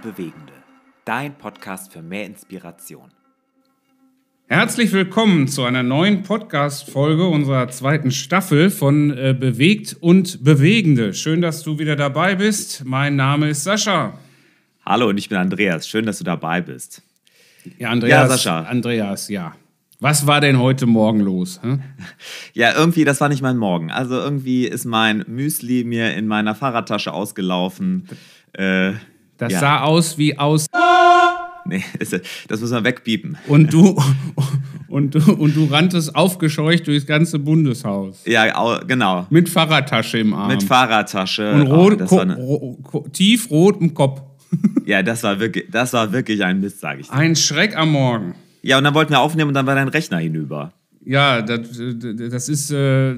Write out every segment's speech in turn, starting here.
und Bewegende. Dein Podcast für mehr Inspiration. Herzlich willkommen zu einer neuen Podcast-Folge unserer zweiten Staffel von äh, Bewegt und Bewegende. Schön, dass du wieder dabei bist. Mein Name ist Sascha. Hallo und ich bin Andreas. Schön, dass du dabei bist. Ja, Andreas. Ja, Sascha. Andreas, ja. Was war denn heute Morgen los? Hm? Ja, irgendwie, das war nicht mein Morgen. Also irgendwie ist mein Müsli mir in meiner Fahrradtasche ausgelaufen. Äh, Das ja. sah aus wie aus. Nee, das müssen wir wegpiepen. Und du, und du, und du ranntest aufgescheucht durchs ganze Bundeshaus. Ja, au, genau. Mit Fahrradtasche im Arm. Mit Fahrradtasche. und Oh, rot, war eine, ro, im Kopf. ja, das war wirklich, das war wirklich ein Mist, sage ich dir. Ein Schreck am Morgen. Ja, und dann wollten wir aufnehmen und dann war dein Rechner hinüber. Ja, das, das ist äh,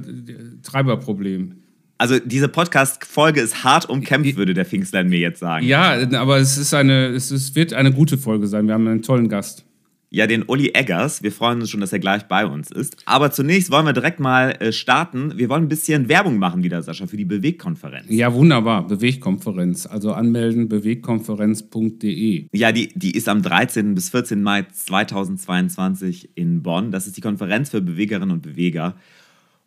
Treiberproblem. Also diese Podcast-Folge ist hart umkämpft, würde der Pfingstlein mir jetzt sagen. Ja, aber es ist eine, es ist, wird eine gute Folge sein. Wir haben einen tollen Gast. Ja, den Uli Eggers. Wir freuen uns schon, dass er gleich bei uns ist. Aber zunächst wollen wir direkt mal äh, starten. Wir wollen ein bisschen Werbung machen wieder, Sascha, für die Bewegkonferenz. Ja, wunderbar. Bewegkonferenz. Also anmelden, bewegkonferenz.de. Ja, die, die ist am 13. bis 14. Mai 2022 in Bonn. Das ist die Konferenz für Bewegerinnen und Beweger.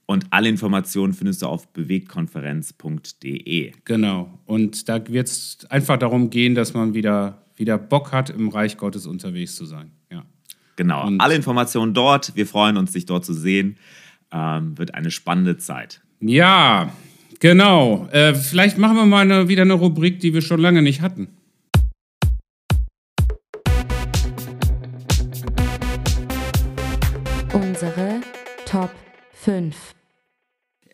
Und alle Informationen findest du auf bewegkonferenz.de. Genau. Und da wird es einfach darum gehen, dass man wieder, wieder Bock hat, im Reich Gottes unterwegs zu sein. Ja. Genau, Und- alle Informationen dort. Wir freuen uns, dich dort zu sehen. Ähm, wird eine spannende Zeit. Ja, genau. Äh, vielleicht machen wir mal eine, wieder eine Rubrik, die wir schon lange nicht hatten.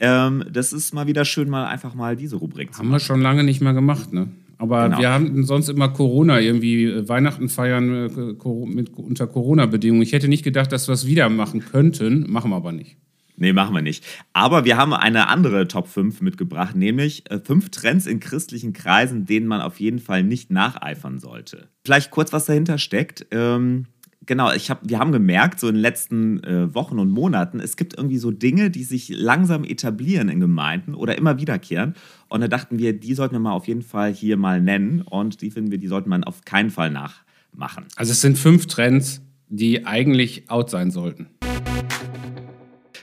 Ähm, das ist mal wieder schön, mal einfach mal diese Rubrik zu Haben wir schon lange nicht mehr gemacht, ne? Aber Genau. wir haben sonst immer Corona irgendwie, äh, Weihnachten feiern äh, mit, unter Corona-Bedingungen. Ich hätte nicht gedacht, dass wir es wieder machen könnten, machen wir aber nicht. Nee, machen wir nicht. Aber wir haben eine andere Top 5 mitgebracht, nämlich äh, fünf Trends in christlichen Kreisen, denen man auf jeden Fall nicht nacheifern sollte. Vielleicht kurz, was dahinter steckt. Ähm, genau, ich hab, wir haben gemerkt, so in den letzten äh, Wochen und Monaten, es gibt irgendwie so Dinge, die sich langsam etablieren in Gemeinden oder immer wiederkehren. Und da dachten wir, die sollten wir mal auf jeden Fall hier mal nennen. Und die finden wir, die sollte man auf keinen Fall nachmachen. Also es sind fünf Trends, die eigentlich out sein sollten.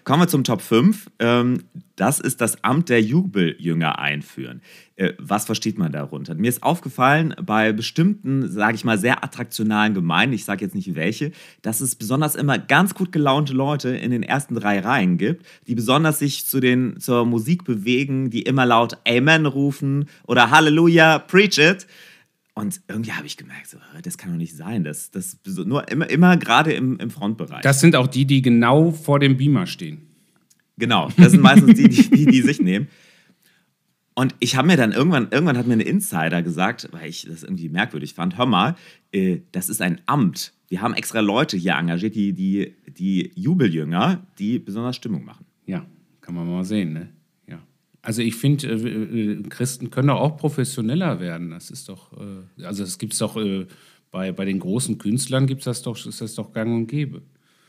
Kommen wir zum Top 5. Ähm, das ist das Amt der Jubeljünger einführen. Äh, was versteht man darunter? Mir ist aufgefallen, bei bestimmten, sage ich mal, sehr attraktionalen Gemeinden, ich sage jetzt nicht welche, dass es besonders immer ganz gut gelaunte Leute in den ersten drei Reihen gibt, die besonders sich zu den, zur Musik bewegen, die immer laut Amen rufen oder Halleluja, preach it. Und irgendwie habe ich gemerkt, so, das kann doch nicht sein. Das, das nur immer, immer gerade im, im Frontbereich. Das sind auch die, die genau vor dem Beamer stehen. Genau, das sind meistens die, die, die, die sich nehmen. Und ich habe mir dann irgendwann, irgendwann hat mir ein Insider gesagt, weil ich das irgendwie merkwürdig fand, hör mal, äh, das ist ein Amt. Wir haben extra Leute hier engagiert, die, die, die Jubeljünger, die besonders Stimmung machen. Ja, kann man mal sehen, ne? Also ich finde, äh, äh, Christen können doch auch professioneller werden. Das ist doch, äh, also es gibt es doch äh, bei, bei den großen Künstlern gibt's das doch, ist das doch gang und gäbe.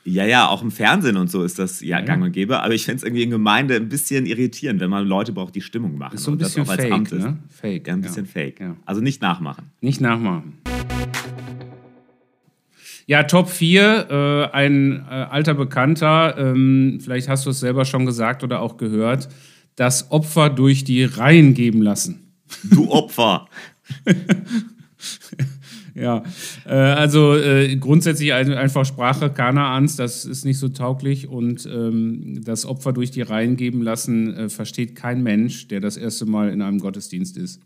Ja, ja, auch im Fernsehen und so ist das ja, Ja. gang und gäbe. Aber ich finde es irgendwie in Gemeinde ein bisschen irritierend, wenn man Leute braucht, die Stimmung machen. Ist so ein bisschen fake, ne? Fake. Ja, ein bisschen fake. Ja. Also nicht nachmachen. Nicht nachmachen. Ja, Top 4, äh, ein äh, alter Bekannter, ähm, vielleicht hast du es selber schon gesagt oder auch gehört, das Opfer durch die Reihen geben lassen. Du Opfer. Ja, äh, also äh, grundsätzlich ein- einfach Sprache Kanaans, das ist nicht so tauglich und ähm, das Opfer durch die Reihen geben lassen äh, versteht kein Mensch, der das erste Mal in einem Gottesdienst ist.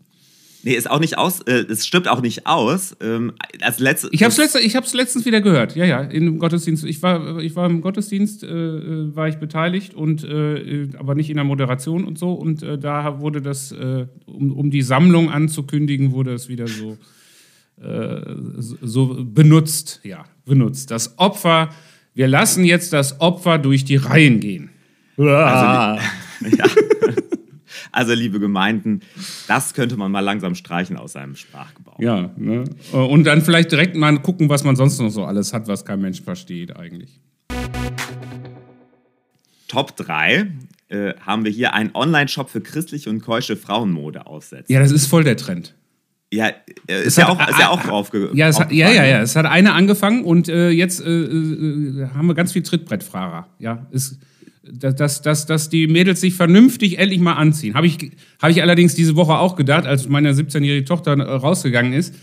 Nee, ist auch nicht aus, äh, es stimmt auch nicht aus. Ähm, als letzte, Ich habe es letzt, ich hab's letztens wieder gehört, ja, ja, im Gottesdienst. Ich war, ich war im Gottesdienst, äh, äh, war ich beteiligt, und, äh, aber nicht in der Moderation und so. Und äh, da wurde das, äh, um, um die Sammlung anzukündigen, wurde es wieder so, äh, so- so benutzt. Ja, benutzt. Das Opfer, wir lassen jetzt das Opfer durch die Reihen gehen. Also, ja. Also, liebe Gemeinden, das könnte man mal langsam streichen aus seinem Sprachgebrauch. ja, ne? Und dann vielleicht direkt mal gucken, was man sonst noch so alles hat, was kein Mensch versteht eigentlich. Top 3 äh, haben wir hier einen Online-Shop für christliche und keusche Frauenmode aufsetzen. Ja, das ist voll der Trend. Ja, äh, ist, ja auch, ist ja auch draufge Ja, hat, ja, ja, ja. Es hat eine angefangen und äh, jetzt äh, äh, haben wir ganz viel Trittbrettfahrer. Ja, ist, dass, dass, dass, die Mädels sich vernünftig endlich mal anziehen. Habe ich, hab ich allerdings diese Woche auch gedacht, als meine 17-jährige Tochter äh, rausgegangen ist.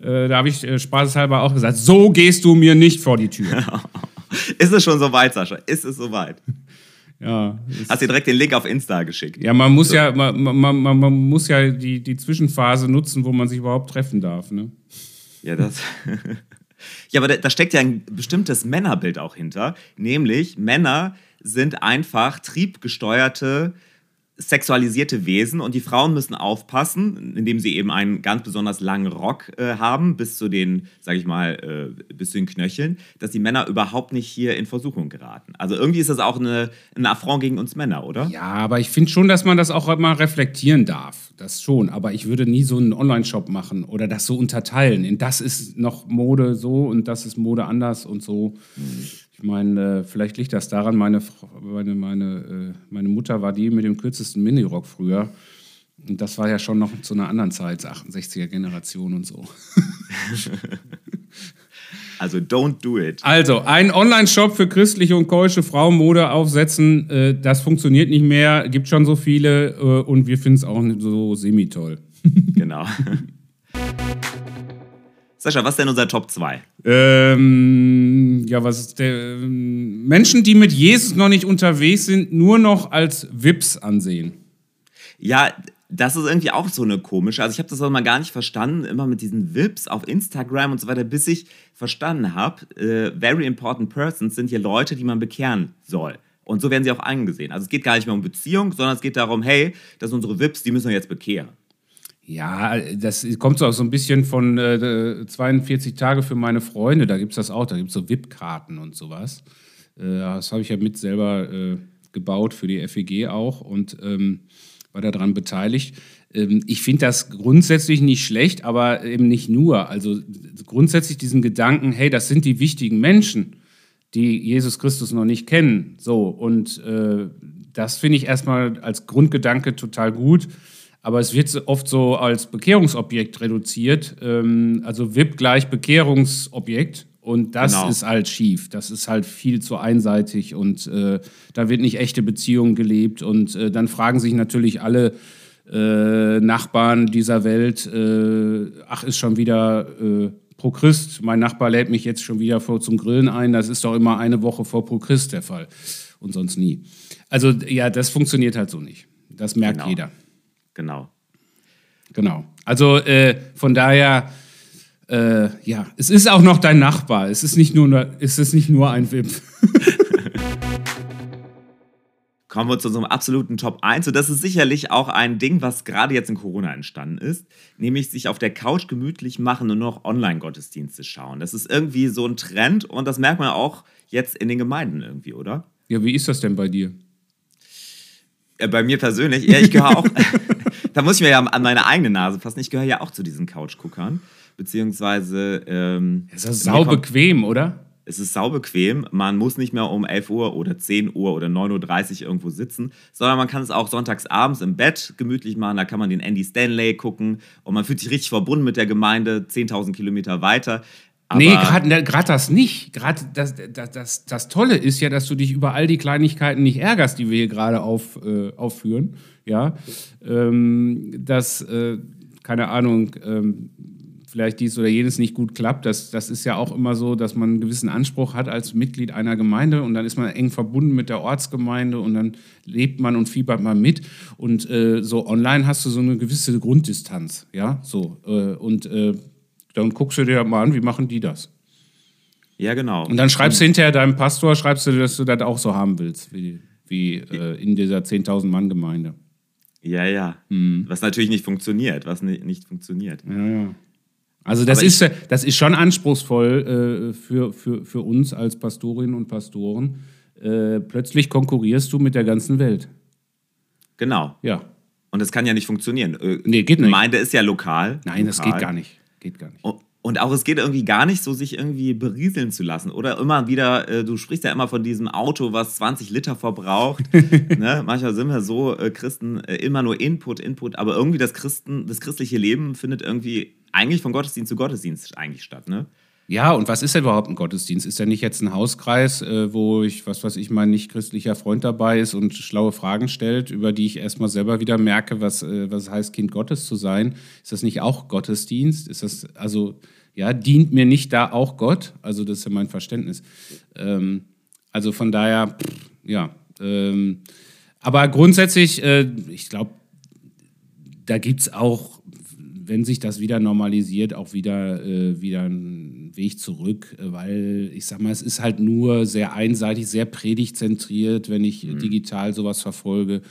Äh, da habe ich äh, spaßeshalber auch gesagt: So gehst du mir nicht vor die Tür. Ist es schon soweit, Sascha? Ist es soweit? ja, Hast dir direkt den Link auf Insta geschickt. ja, man muss ja, man, man, man, man muss ja die, die Zwischenphase nutzen, wo man sich überhaupt treffen darf. Ne? Ja, das. ja, aber da, da steckt ja ein bestimmtes Männerbild auch hinter. Nämlich, Männer sind einfach triebgesteuerte, sexualisierte Wesen und die Frauen müssen aufpassen, indem sie eben einen ganz besonders langen Rock äh, haben, bis zu den, sag ich mal, äh, bis zu den Knöcheln, dass die Männer überhaupt nicht hier in Versuchung geraten. Also irgendwie ist das auch eine, ein Affront gegen uns Männer, oder? Ja, aber ich finde schon, dass man das auch mal reflektieren darf. Das schon. Aber ich würde nie so einen Online-Shop machen oder das so unterteilen. In das ist noch Mode so und das ist Mode anders und so. Ich meine, äh, vielleicht liegt das daran, meine, meine, meine, äh, meine Mutter war die mit dem kürzesten Minirock früher. Und das war ja schon noch zu einer anderen Zeit, 68er Generation und so. Also don't do it. Also, ein Online-Shop für christliche und keusche Frauenmode aufsetzen, äh, das funktioniert nicht mehr, gibt schon so viele und wir finden es auch so semi-toll. Genau. Sascha, was ist denn unser Top 2? Ähm, ja, was ist der? Ähm, Menschen, die mit Jesus noch nicht unterwegs sind, nur noch als VIPs ansehen. Ja, das ist irgendwie auch so eine komische. Also ich habe das auch mal gar nicht verstanden, immer mit diesen Vips auf Instagram und so weiter, bis ich verstanden habe, äh, very important persons sind hier Leute, die man bekehren soll. Und so werden sie auch angesehen. Also es geht gar nicht mehr um Beziehung, sondern es geht darum, hey, das sind unsere Vips, die müssen wir jetzt bekehren. Ja, das kommt so auch so ein bisschen von äh, 42 Tage für meine Freunde. Da gibt es das auch. Da gibt es so VIP-Karten und sowas. Äh, das habe ich ja mit selber äh, gebaut für die FEG auch und ähm, war daran beteiligt. Ähm, ich finde das grundsätzlich nicht schlecht, aber eben nicht nur. Also grundsätzlich diesen Gedanken, hey, das sind die wichtigen Menschen, die Jesus Christus noch nicht kennen. So, und äh, das finde ich erstmal als Grundgedanke total gut. Aber es wird oft so als Bekehrungsobjekt reduziert. Ähm, also VIP gleich Bekehrungsobjekt. Und das Genau. ist halt schief. Das ist halt viel zu einseitig und äh, da wird nicht echte Beziehung gelebt. Und äh, dann fragen sich natürlich alle äh, Nachbarn dieser Welt, äh, ach, ist schon wieder äh, pro Christ. Mein Nachbar lädt mich jetzt schon wieder vor zum Grillen ein. Das ist doch immer eine Woche vor pro Christ der Fall. Und sonst nie. Also ja, das funktioniert halt so nicht. Das merkt Genau. jeder. Genau. Genau. Also äh, von daher, äh, ja, es ist auch noch dein Nachbar. Es ist nicht nur, es ist nicht nur ein VIP. Kommen wir zu unserem absoluten Top 1. Und das ist sicherlich auch ein Ding, was gerade jetzt in Corona entstanden ist. Nämlich sich auf der Couch gemütlich machen und nur noch Online-Gottesdienste schauen. Das ist irgendwie so ein Trend und das merkt man auch jetzt in den Gemeinden irgendwie, oder? Ja, wie ist das denn bei dir? Äh, Bei mir persönlich, ja, ich gehöre auch, da muss ich mir ja an meine eigene Nase fassen, ich gehöre ja auch zu diesen Couch-Guckern, beziehungsweise ähm, Es ist sau bequem, oder? es ist saubequem, man muss nicht mehr um 11 Uhr oder 10 Uhr oder 9.30 Uhr irgendwo sitzen, sondern man kann es auch sonntags abends im Bett gemütlich machen, da kann man den Andy Stanley gucken und man fühlt sich richtig verbunden mit der Gemeinde, 10.000 Kilometer weiter. Aber nee, gerade das nicht. Gerade das, das, das, das Tolle ist ja, dass du dich über all die Kleinigkeiten nicht ärgerst, die wir hier gerade auf, äh, aufführen. Ja, ähm, dass, äh, keine Ahnung, ähm, vielleicht dies oder jenes nicht gut klappt. Das, das ist ja auch immer so, dass man einen gewissen Anspruch hat als Mitglied einer Gemeinde und dann ist man eng verbunden mit der Ortsgemeinde und dann lebt man und fiebert man mit. Und äh, so online hast du so eine gewisse Grunddistanz. Ja, so. Äh, und äh, dann guckst du dir mal an, wie machen die das? ja, genau. Und dann schreibst du hinterher deinem Pastor, schreibst du, dass du das auch so haben willst, wie, wie äh, in dieser 10.000 Mann Gemeinde. Ja, ja. Hm. Was natürlich nicht funktioniert, was ni- nicht funktioniert. Ja, ja. Also das Aber ist, das ist schon anspruchsvoll äh, für, für, für uns als Pastorinnen und Pastoren. Äh, plötzlich konkurrierst du mit der ganzen Welt. Genau. Ja. Und das kann ja nicht funktionieren. Äh, Nee, geht nicht. Gemeinde ist ja lokal. Nein, das lokal. geht gar nicht. Geht gar nicht. Und, auch es geht irgendwie gar nicht so, sich irgendwie berieseln zu lassen. Oder immer wieder, äh, du sprichst ja immer von diesem Auto, was 20 Liter verbraucht. ne? Manchmal sind wir so äh, Christen äh, immer nur Input, Input, aber irgendwie das Christen, das christliche Leben findet irgendwie eigentlich von Gottesdienst zu Gottesdienst eigentlich statt, ne? Ja, und was ist denn überhaupt ein Gottesdienst? Ist ja nicht jetzt ein Hauskreis, äh, wo ich, was weiß ich, mein nicht christlicher Freund dabei ist und schlaue Fragen stellt, über die ich erstmal selber wieder merke, was, äh, was heißt, Kind Gottes zu sein. Ist das nicht auch Gottesdienst? Ist das, also, ja, dient mir nicht da auch Gott? Also, das ist ja mein Verständnis. Ähm, also von daher, pff, ja. Ähm, aber grundsätzlich, äh, ich glaube, da gibt es auch wenn sich das wieder normalisiert, auch wieder, äh, wieder einen Weg zurück, äh, weil ich sag mal, es ist halt nur sehr einseitig, sehr predigtzentriert, wenn ich mhm. digital sowas verfolge.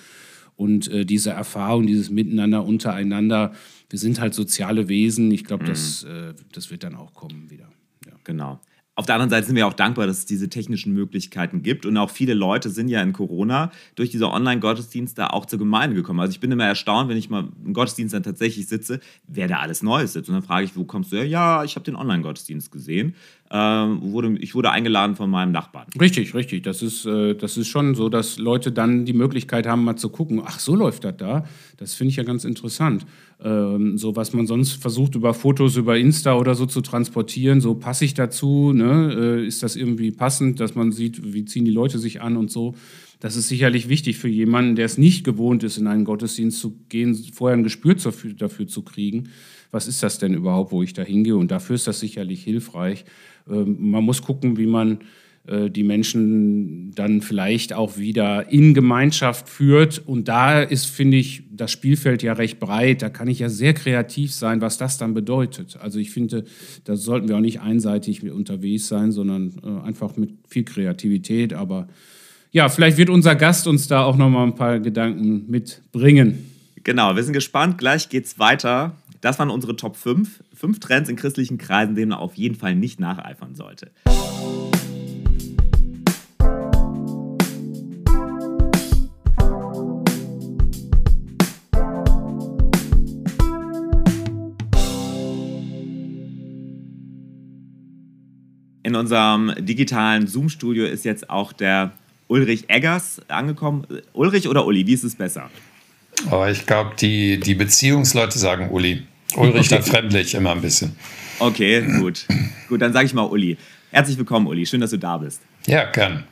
Und äh, diese Erfahrung, dieses Miteinander untereinander, wir sind halt soziale Wesen. Ich glaube, mhm. das, äh, das wird dann auch kommen wieder. Ja. Genau. Auf der anderen Seite sind wir auch dankbar, dass es diese technischen Möglichkeiten gibt. Und auch viele Leute sind ja in Corona durch diese Online-Gottesdienste auch zur Gemeinde gekommen. Also ich bin immer erstaunt, wenn ich mal im Gottesdienst dann tatsächlich sitze, wer da alles Neues sitzt. Und dann frage ich, wo kommst du her? Ja, ich habe den Online-Gottesdienst gesehen. Ähm, wurde, ich wurde eingeladen von meinem Nachbarn. Richtig, richtig. Das ist, äh, das ist schon so, dass Leute dann die Möglichkeit haben, mal zu gucken, ach, so läuft das da. Das finde ich ja ganz interessant. Ähm, so was man sonst versucht über Fotos, über Insta oder so zu transportieren, so passe ich dazu, ne? Äh, ist das irgendwie passend, dass man sieht, wie ziehen die Leute sich an und so. Das ist sicherlich wichtig für jemanden, der es nicht gewohnt ist, in einen Gottesdienst zu gehen, vorher ein Gespür dafür, dafür zu kriegen. Was ist das denn überhaupt, wo ich da hingehe? Und dafür ist das sicherlich hilfreich. Ähm, man muss gucken, wie man äh, die Menschen dann vielleicht auch wieder in Gemeinschaft führt. Und da ist, finde ich, das Spielfeld ja recht breit. Da kann ich ja sehr kreativ sein, was das dann bedeutet. Also ich finde, da sollten wir auch nicht einseitig unterwegs sein, sondern äh, einfach mit viel Kreativität. Aber ja, vielleicht wird unser Gast uns da auch noch mal ein paar Gedanken mitbringen. Genau, wir sind gespannt. Gleich geht's weiter das waren unsere Top 5. Fünf Trends in christlichen Kreisen, denen man auf jeden Fall nicht nacheifern sollte. In unserem digitalen Zoom-Studio ist jetzt auch der Ulrich Eggers angekommen. Ulrich oder Uli, wie ist es besser? Aber ich glaube, die, die Beziehungsleute sagen Uli. Ulrich dann fremdlich immer ein bisschen. Okay, gut. Gut, dann sage ich mal Uli. Herzlich willkommen, Uli. Schön, dass du da bist. Ja, gern.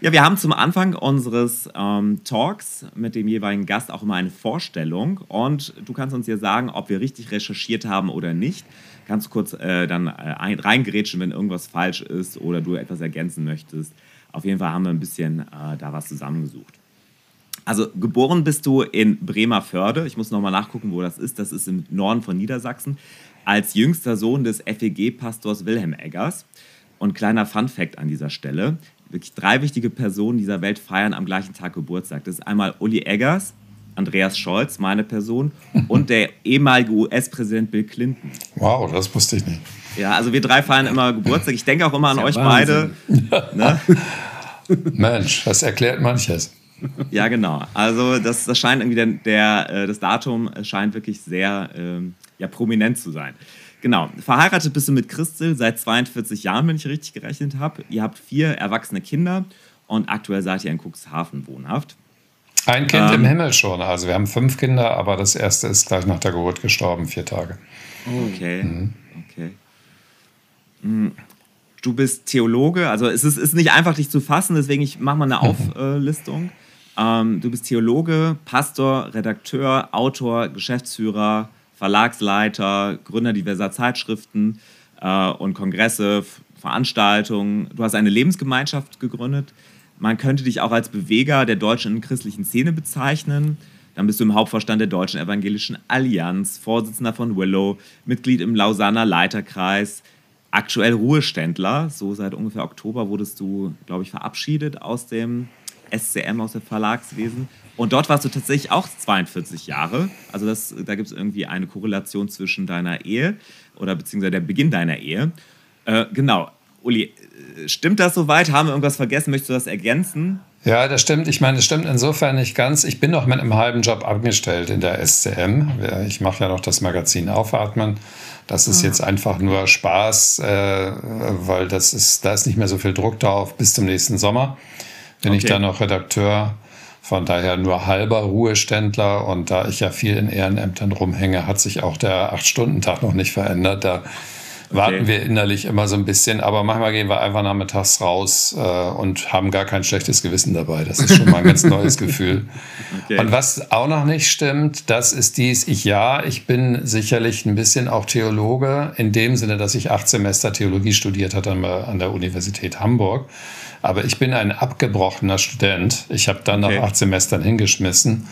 Ja, wir haben zum Anfang unseres ähm, Talks mit dem jeweiligen Gast auch immer eine Vorstellung und du kannst uns ja sagen, ob wir richtig recherchiert haben oder nicht. Kannst du kurz äh, dann äh, reingrätschen, wenn irgendwas falsch ist oder du etwas ergänzen möchtest. Auf jeden Fall haben wir ein bisschen äh, da was zusammengesucht. Also geboren bist du in Bremerförde. Ich muss nochmal nachgucken, wo das ist. Das ist im Norden von Niedersachsen. Als jüngster Sohn des FEG-Pastors Wilhelm Eggers. Und kleiner Fun-Fact an dieser Stelle: wirklich drei wichtige Personen dieser Welt feiern am gleichen Tag Geburtstag. Das ist einmal Uli Eggers, Andreas Scholz, meine Person, und der ehemalige US-Präsident Bill Clinton. Wow, das wusste ich nicht. Ja, also wir drei feiern immer Geburtstag. Ich denke auch immer an euch Wahnsinn. beide. Ne? Mensch, das erklärt manches ja, genau. Also das, das scheint irgendwie der, der äh, das Datum scheint wirklich sehr ähm, ja, prominent zu sein. Genau. Verheiratet bist du mit Christel seit 42 Jahren, wenn ich richtig gerechnet habe. Ihr habt vier erwachsene Kinder und aktuell seid ihr in Cuxhaven wohnhaft. Ein Kind ähm, im Himmel schon. Also wir haben fünf Kinder, aber das erste ist gleich nach der Geburt gestorben, vier Tage. Okay. Mhm. Okay. Mhm. Du bist Theologe, also es ist, ist nicht einfach, dich zu fassen, deswegen ich mache mal eine Auflistung. Ähm, du bist Theologe, Pastor, Redakteur, Autor, Geschäftsführer, Verlagsleiter, Gründer diverser Zeitschriften äh, und Kongresse, Veranstaltungen. Du hast eine Lebensgemeinschaft gegründet. Man könnte dich auch als Beweger der deutschen christlichen Szene bezeichnen. Dann bist du im Hauptvorstand der Deutschen Evangelischen Allianz, Vorsitzender von Willow, Mitglied im Lausanner Leiterkreis, aktuell Ruheständler. So seit ungefähr Oktober wurdest du, glaube ich, verabschiedet aus dem SCM aus dem Verlagswesen. Und dort warst du tatsächlich auch 42 Jahre. Also das, da gibt es irgendwie eine Korrelation zwischen deiner Ehe oder beziehungsweise der Beginn deiner Ehe. Äh, genau. Uli, äh, stimmt das soweit? Haben wir irgendwas vergessen? Möchtest du das ergänzen? Ja, das stimmt. Ich meine, das stimmt insofern nicht ganz. Ich bin noch mit einem halben Job angestellt in der SCM. Ich mache ja noch das Magazin Aufatmen. Das ist jetzt einfach nur Spaß, äh, weil das ist, da ist nicht mehr so viel Druck drauf. Bis zum nächsten Sommer bin okay. ich dann noch Redakteur. Von daher nur halber Ruheständler. Und da ich ja viel in Ehrenämtern rumhänge, hat sich auch der Acht-Stunden-Tag noch nicht verändert. Da Okay. Warten wir innerlich immer so ein bisschen, aber manchmal gehen wir einfach nachmittags raus äh, und haben gar kein schlechtes Gewissen dabei. Das ist schon mal ein ganz neues Gefühl. Okay. Und was auch noch nicht stimmt, das ist dies, ich ja, ich bin sicherlich ein bisschen auch Theologe, in dem Sinne, dass ich acht Semester Theologie studiert hatte an der Universität Hamburg. Aber ich bin ein abgebrochener Student. Ich habe dann okay. nach acht Semestern hingeschmissen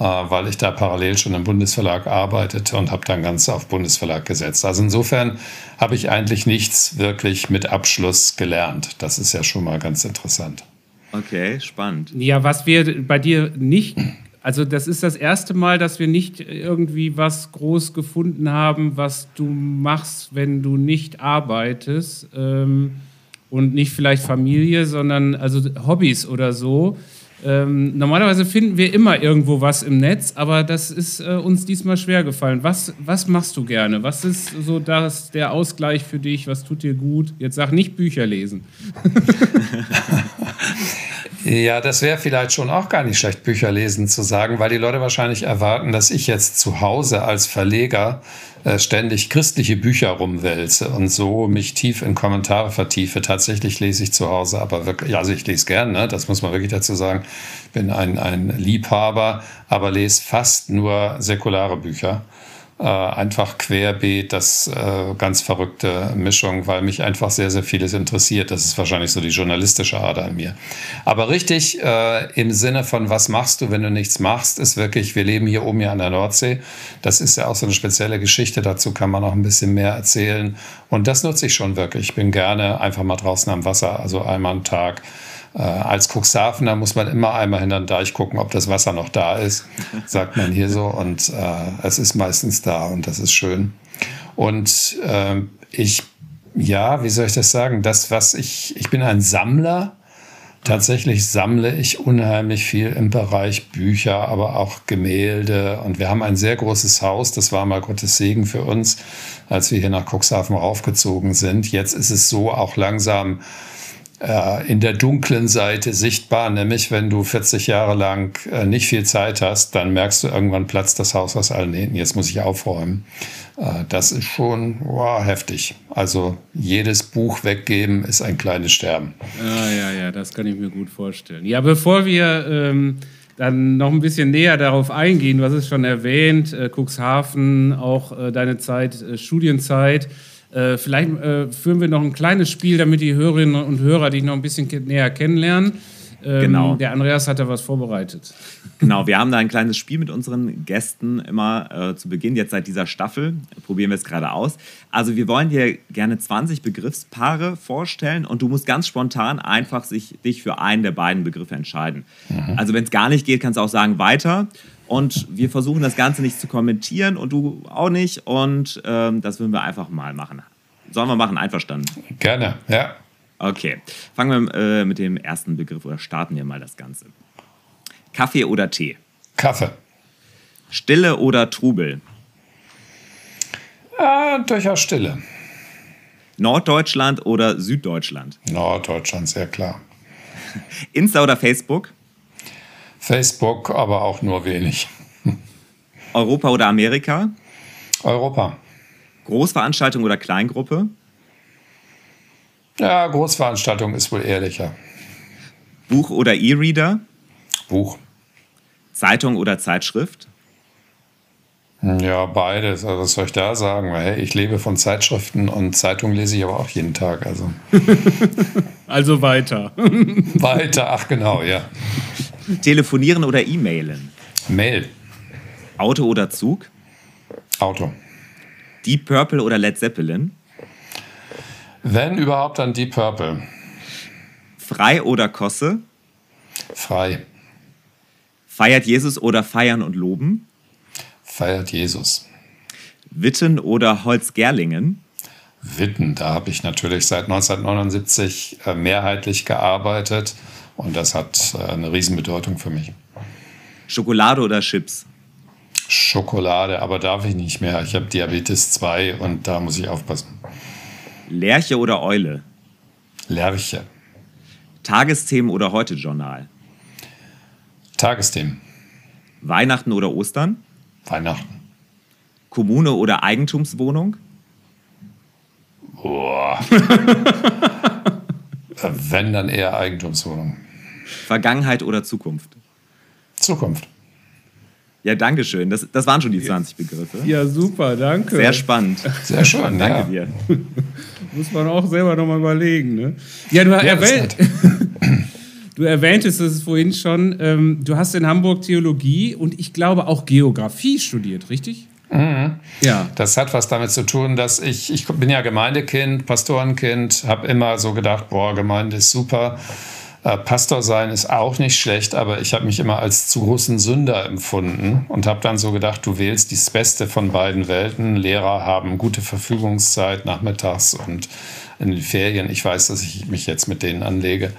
äh, weil ich da parallel schon im Bundesverlag arbeitete und habe dann ganz auf Bundesverlag gesetzt. Also insofern habe ich eigentlich nichts wirklich mit Abschluss gelernt. Das ist ja schon mal ganz interessant. Okay, spannend. Ja, was wir bei dir nicht, also das ist das erste Mal, dass wir nicht irgendwie was groß gefunden haben, was du machst, wenn du nicht arbeitest ähm, und nicht vielleicht Familie, sondern also Hobbys oder so. Ähm, normalerweise finden wir immer irgendwo was im Netz, aber das ist äh, uns diesmal schwer gefallen. Was, was machst du gerne? Was ist so das, der Ausgleich für dich? Was tut dir gut? Jetzt sag nicht Bücher lesen. Ja, das wäre vielleicht schon auch gar nicht schlecht, Bücher lesen zu sagen, weil die Leute wahrscheinlich erwarten, dass ich jetzt zu Hause als Verleger äh, ständig christliche Bücher rumwälze und so mich tief in Kommentare vertiefe. Tatsächlich lese ich zu Hause, aber wirklich, also ich lese gern, ne? das muss man wirklich dazu sagen. Ich bin ein, ein Liebhaber, aber lese fast nur säkulare Bücher äh, einfach querbeet, das äh, ganz verrückte Mischung, weil mich einfach sehr, sehr vieles interessiert. Das ist wahrscheinlich so die journalistische Ader an mir. Aber richtig äh, im Sinne von, was machst du, wenn du nichts machst, ist wirklich, wir leben hier oben hier an der Nordsee. Das ist ja auch so eine spezielle Geschichte. Dazu kann man auch ein bisschen mehr erzählen. Und das nutze ich schon wirklich. Ich bin gerne einfach mal draußen am Wasser, also einmal am Tag als Cuxhavener muss man immer einmal hinter den Deich gucken, ob das Wasser noch da ist, sagt man hier so. Und äh, es ist meistens da und das ist schön. Und äh, ich, ja, wie soll ich das sagen? Das, was ich, ich bin ein Sammler. Tatsächlich sammle ich unheimlich viel im Bereich Bücher, aber auch Gemälde. Und wir haben ein sehr großes Haus. Das war mal Gottes Segen für uns, als wir hier nach Cuxhaven raufgezogen sind. Jetzt ist es so auch langsam äh, in der dunklen Seite sichtbar, nämlich wenn du 40 Jahre lang äh, nicht viel Zeit hast, dann merkst du irgendwann platzt das Haus aus allen Nähten. Jetzt muss ich aufräumen. Äh, das ist schon wow, heftig. Also jedes Buch weggeben ist ein kleines Sterben. Ja, ja, ja, das kann ich mir gut vorstellen. Ja, bevor wir ähm, dann noch ein bisschen näher darauf eingehen, hast es schon erwähnt, äh, Cuxhaven, auch äh, deine Zeit, äh, Studienzeit. Äh, vielleicht äh, führen wir noch ein kleines Spiel, damit die Hörerinnen und Hörer dich noch ein bisschen näher kennenlernen. Ähm, genau. Der Andreas hat da was vorbereitet. Genau, wir haben da ein kleines Spiel mit unseren Gästen immer äh, zu Beginn, jetzt seit dieser Staffel. Probieren wir es gerade aus. Also, wir wollen dir gerne 20 Begriffspaare vorstellen und du musst ganz spontan einfach sich, dich für einen der beiden Begriffe entscheiden. Mhm. Also, wenn es gar nicht geht, kannst du auch sagen weiter. Und wir versuchen das Ganze nicht zu kommentieren und du auch nicht. Und ähm, das würden wir einfach mal machen. Sollen wir machen? Einverstanden? Gerne, ja. Okay. Fangen wir äh, mit dem ersten Begriff oder starten wir mal das Ganze. Kaffee oder Tee? Kaffee. Stille oder Trubel? Ja, durchaus Stille. Norddeutschland oder Süddeutschland? Norddeutschland, sehr klar. Insta oder Facebook? Facebook, aber auch nur wenig. Europa oder Amerika? Europa. Großveranstaltung oder Kleingruppe? Ja, Großveranstaltung ist wohl ehrlicher. Buch oder E-Reader? Buch. Zeitung oder Zeitschrift? Ja, beides. Also was soll ich da sagen? Weil, hey, ich lebe von Zeitschriften und Zeitungen lese ich aber auch jeden Tag. Also, also weiter. weiter, ach genau, ja. Telefonieren oder E-Mailen? Mail. Auto oder Zug? Auto. Deep Purple oder Led Zeppelin? Wenn überhaupt, dann Deep Purple. Frei oder Kosse? Frei. Feiert Jesus oder feiern und loben? Feiert Jesus. Witten oder Holzgerlingen? Witten, da habe ich natürlich seit 1979 äh, mehrheitlich gearbeitet und das hat äh, eine Riesenbedeutung für mich. Schokolade oder Chips? Schokolade, aber darf ich nicht mehr. Ich habe Diabetes 2 und da muss ich aufpassen. Lerche oder Eule? Lerche. Tagesthemen oder Heute-Journal? Tagesthemen. Weihnachten oder Ostern? Weihnachten. Kommune oder Eigentumswohnung? Boah. Wenn, dann eher Eigentumswohnung. Vergangenheit oder Zukunft? Zukunft. Ja, danke schön. Das, das waren schon die 20 Begriffe. Ja, super, danke. Sehr spannend. Sehr schön, Danke ja. dir. Muss man auch selber nochmal überlegen. Ne? Ja, du, Ja, erwähnt, du erwähntest es vorhin schon. Ähm, du hast in Hamburg Theologie und ich glaube auch Geografie studiert, richtig? Ja. Das hat was damit zu tun, dass ich, ich bin ja Gemeindekind, Pastorenkind, habe immer so gedacht, boah, Gemeinde ist super. Äh, Pastor sein ist auch nicht schlecht, aber ich habe mich immer als zu großen Sünder empfunden und habe dann so gedacht, du wählst das Beste von beiden Welten. Lehrer haben gute Verfügungszeit nachmittags und in den Ferien. Ich weiß, dass ich mich jetzt mit denen anlege.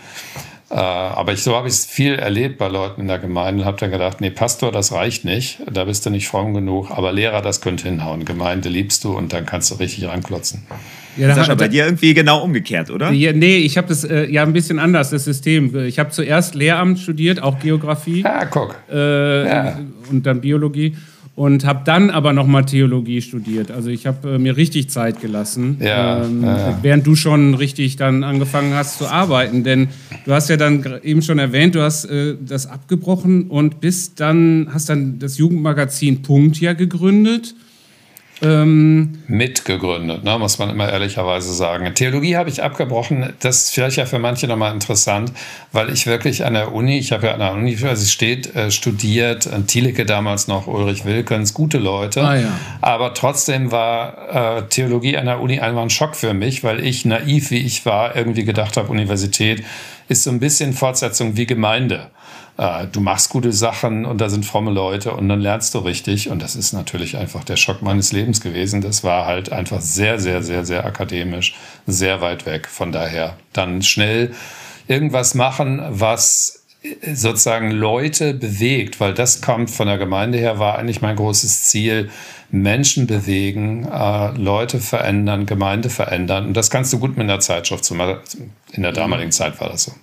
Äh, aber ich, so habe ich es viel erlebt bei Leuten in der Gemeinde und habe dann gedacht, nee, Pastor, das reicht nicht, da bist du nicht fromm genug, aber Lehrer, das könnte hinhauen. Gemeinde liebst du und dann kannst du richtig ranklotzen. Ja Sascha, hat- bei dir irgendwie genau umgekehrt, oder? Ja, nee, ich habe das äh, ja ein bisschen anders, das System. Ich habe zuerst Lehramt studiert, auch Geografie Ja, guck. äh, Ja. und dann Biologie und habe dann aber nochmal Theologie studiert. Also ich habe äh, mir richtig Zeit gelassen, Ja, ähm, während du schon richtig dann angefangen hast zu arbeiten. Denn du hast ja dann eben schon erwähnt, du hast äh, das abgebrochen und bist dann, hast dann das Jugendmagazin Punkt ja gegründet. Ähm, mitgegründet, ne, muss man immer ehrlicherweise sagen. Theologie habe ich abgebrochen. Das ist vielleicht ja für manche nochmal interessant, weil ich wirklich an der Uni, ich habe ja an der Universität äh, studiert, äh, Thielicke damals noch, Ulrich Wilkens, gute Leute. Ah, ja. Aber trotzdem war äh, Theologie an der Uni einfach ein Schock für mich, weil ich, naiv wie ich war, irgendwie gedacht habe, Universität ist so ein bisschen Fortsetzung wie Gemeinde. Äh, Du machst gute Sachen und da sind fromme Leute und dann lernst du richtig. Und das ist natürlich einfach der Schock meines Lebens gewesen. Das war halt einfach sehr, sehr, sehr, sehr akademisch, sehr weit weg. Von daher dann schnell irgendwas machen, was sozusagen Leute bewegt, weil das kommt von der Gemeinde her, war eigentlich mein großes Ziel. Menschen bewegen, äh, Leute verändern, Gemeinde verändern. Und das kannst du gut mit einer Zeitschrift zum In der damaligen Zeit war das so.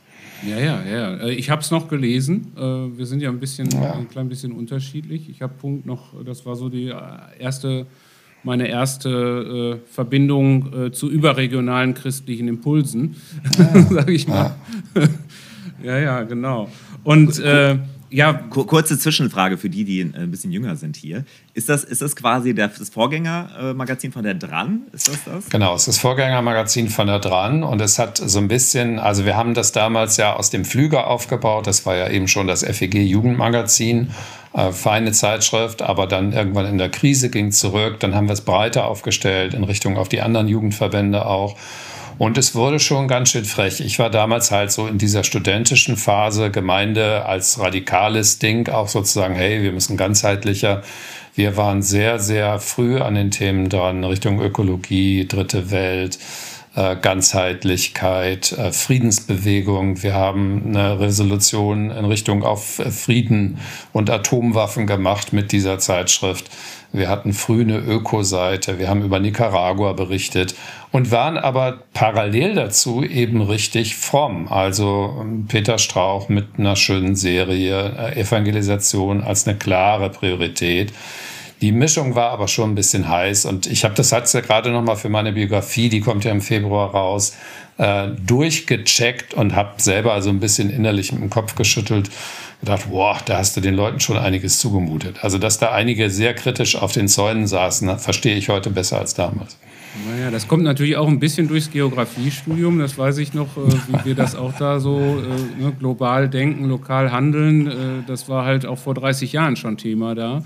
Ja, ja, ja. Äh, Ich habe es noch gelesen. Äh, Wir sind ja ein bisschen, ein klein bisschen unterschiedlich. Ich habe Punkt noch, das war so die äh, erste, meine erste Verbindung zu überregionalen christlichen Impulsen, sage ich mal. Ja. ja, genau. Und äh, ja, Ku- Kurze Zwischenfrage für die, die äh, ein bisschen jünger sind hier. Ist das, ist das quasi der, das Vorgängermagazin von der Dran? Ist das das? Genau, es ist das Vorgängermagazin von der Dran und es hat so ein bisschen, also wir haben das damals ja aus dem Flüger aufgebaut, das war ja eben schon das FEG Jugendmagazin, äh, feine Zeitschrift, aber dann irgendwann in der Krise ging zurück, dann haben wir es breiter aufgestellt in Richtung auf die anderen Jugendverbände auch. Und es wurde schon ganz schön frech. Ich war damals halt so in dieser studentischen Phase, Gemeinde als radikales Ding, auch sozusagen, hey, wir müssen ganzheitlicher. Wir waren sehr, sehr früh an den Themen dran, Richtung Ökologie, dritte Welt, äh, Ganzheitlichkeit, äh, Friedensbewegung. Wir haben eine Resolution in Richtung auf Frieden und Atomwaffen gemacht mit dieser Zeitschrift. Wir hatten früh eine Öko-Seite, wir haben über Nicaragua berichtet und waren aber parallel dazu eben richtig fromm. Also ähm, Peter Strauch mit einer schönen Serie, äh, Evangelisation als eine klare Priorität. Die Mischung war aber schon ein bisschen heiß und ich habe das hat's ja gerade noch mal für meine Biografie, die kommt ja im Februar raus, äh, durchgecheckt und habe selber so ein bisschen innerlich dem Kopf geschüttelt, gedacht, boah, da hast du den Leuten schon einiges zugemutet. Also dass da einige sehr kritisch auf den Zäunen saßen, verstehe ich heute besser als damals. Naja, das kommt natürlich auch ein bisschen durchs Geografiestudium. Das weiß ich noch, äh, wie wir das auch da so äh, ne, global denken, lokal handeln. Äh, das war halt auch vor 30 Jahren schon Thema da.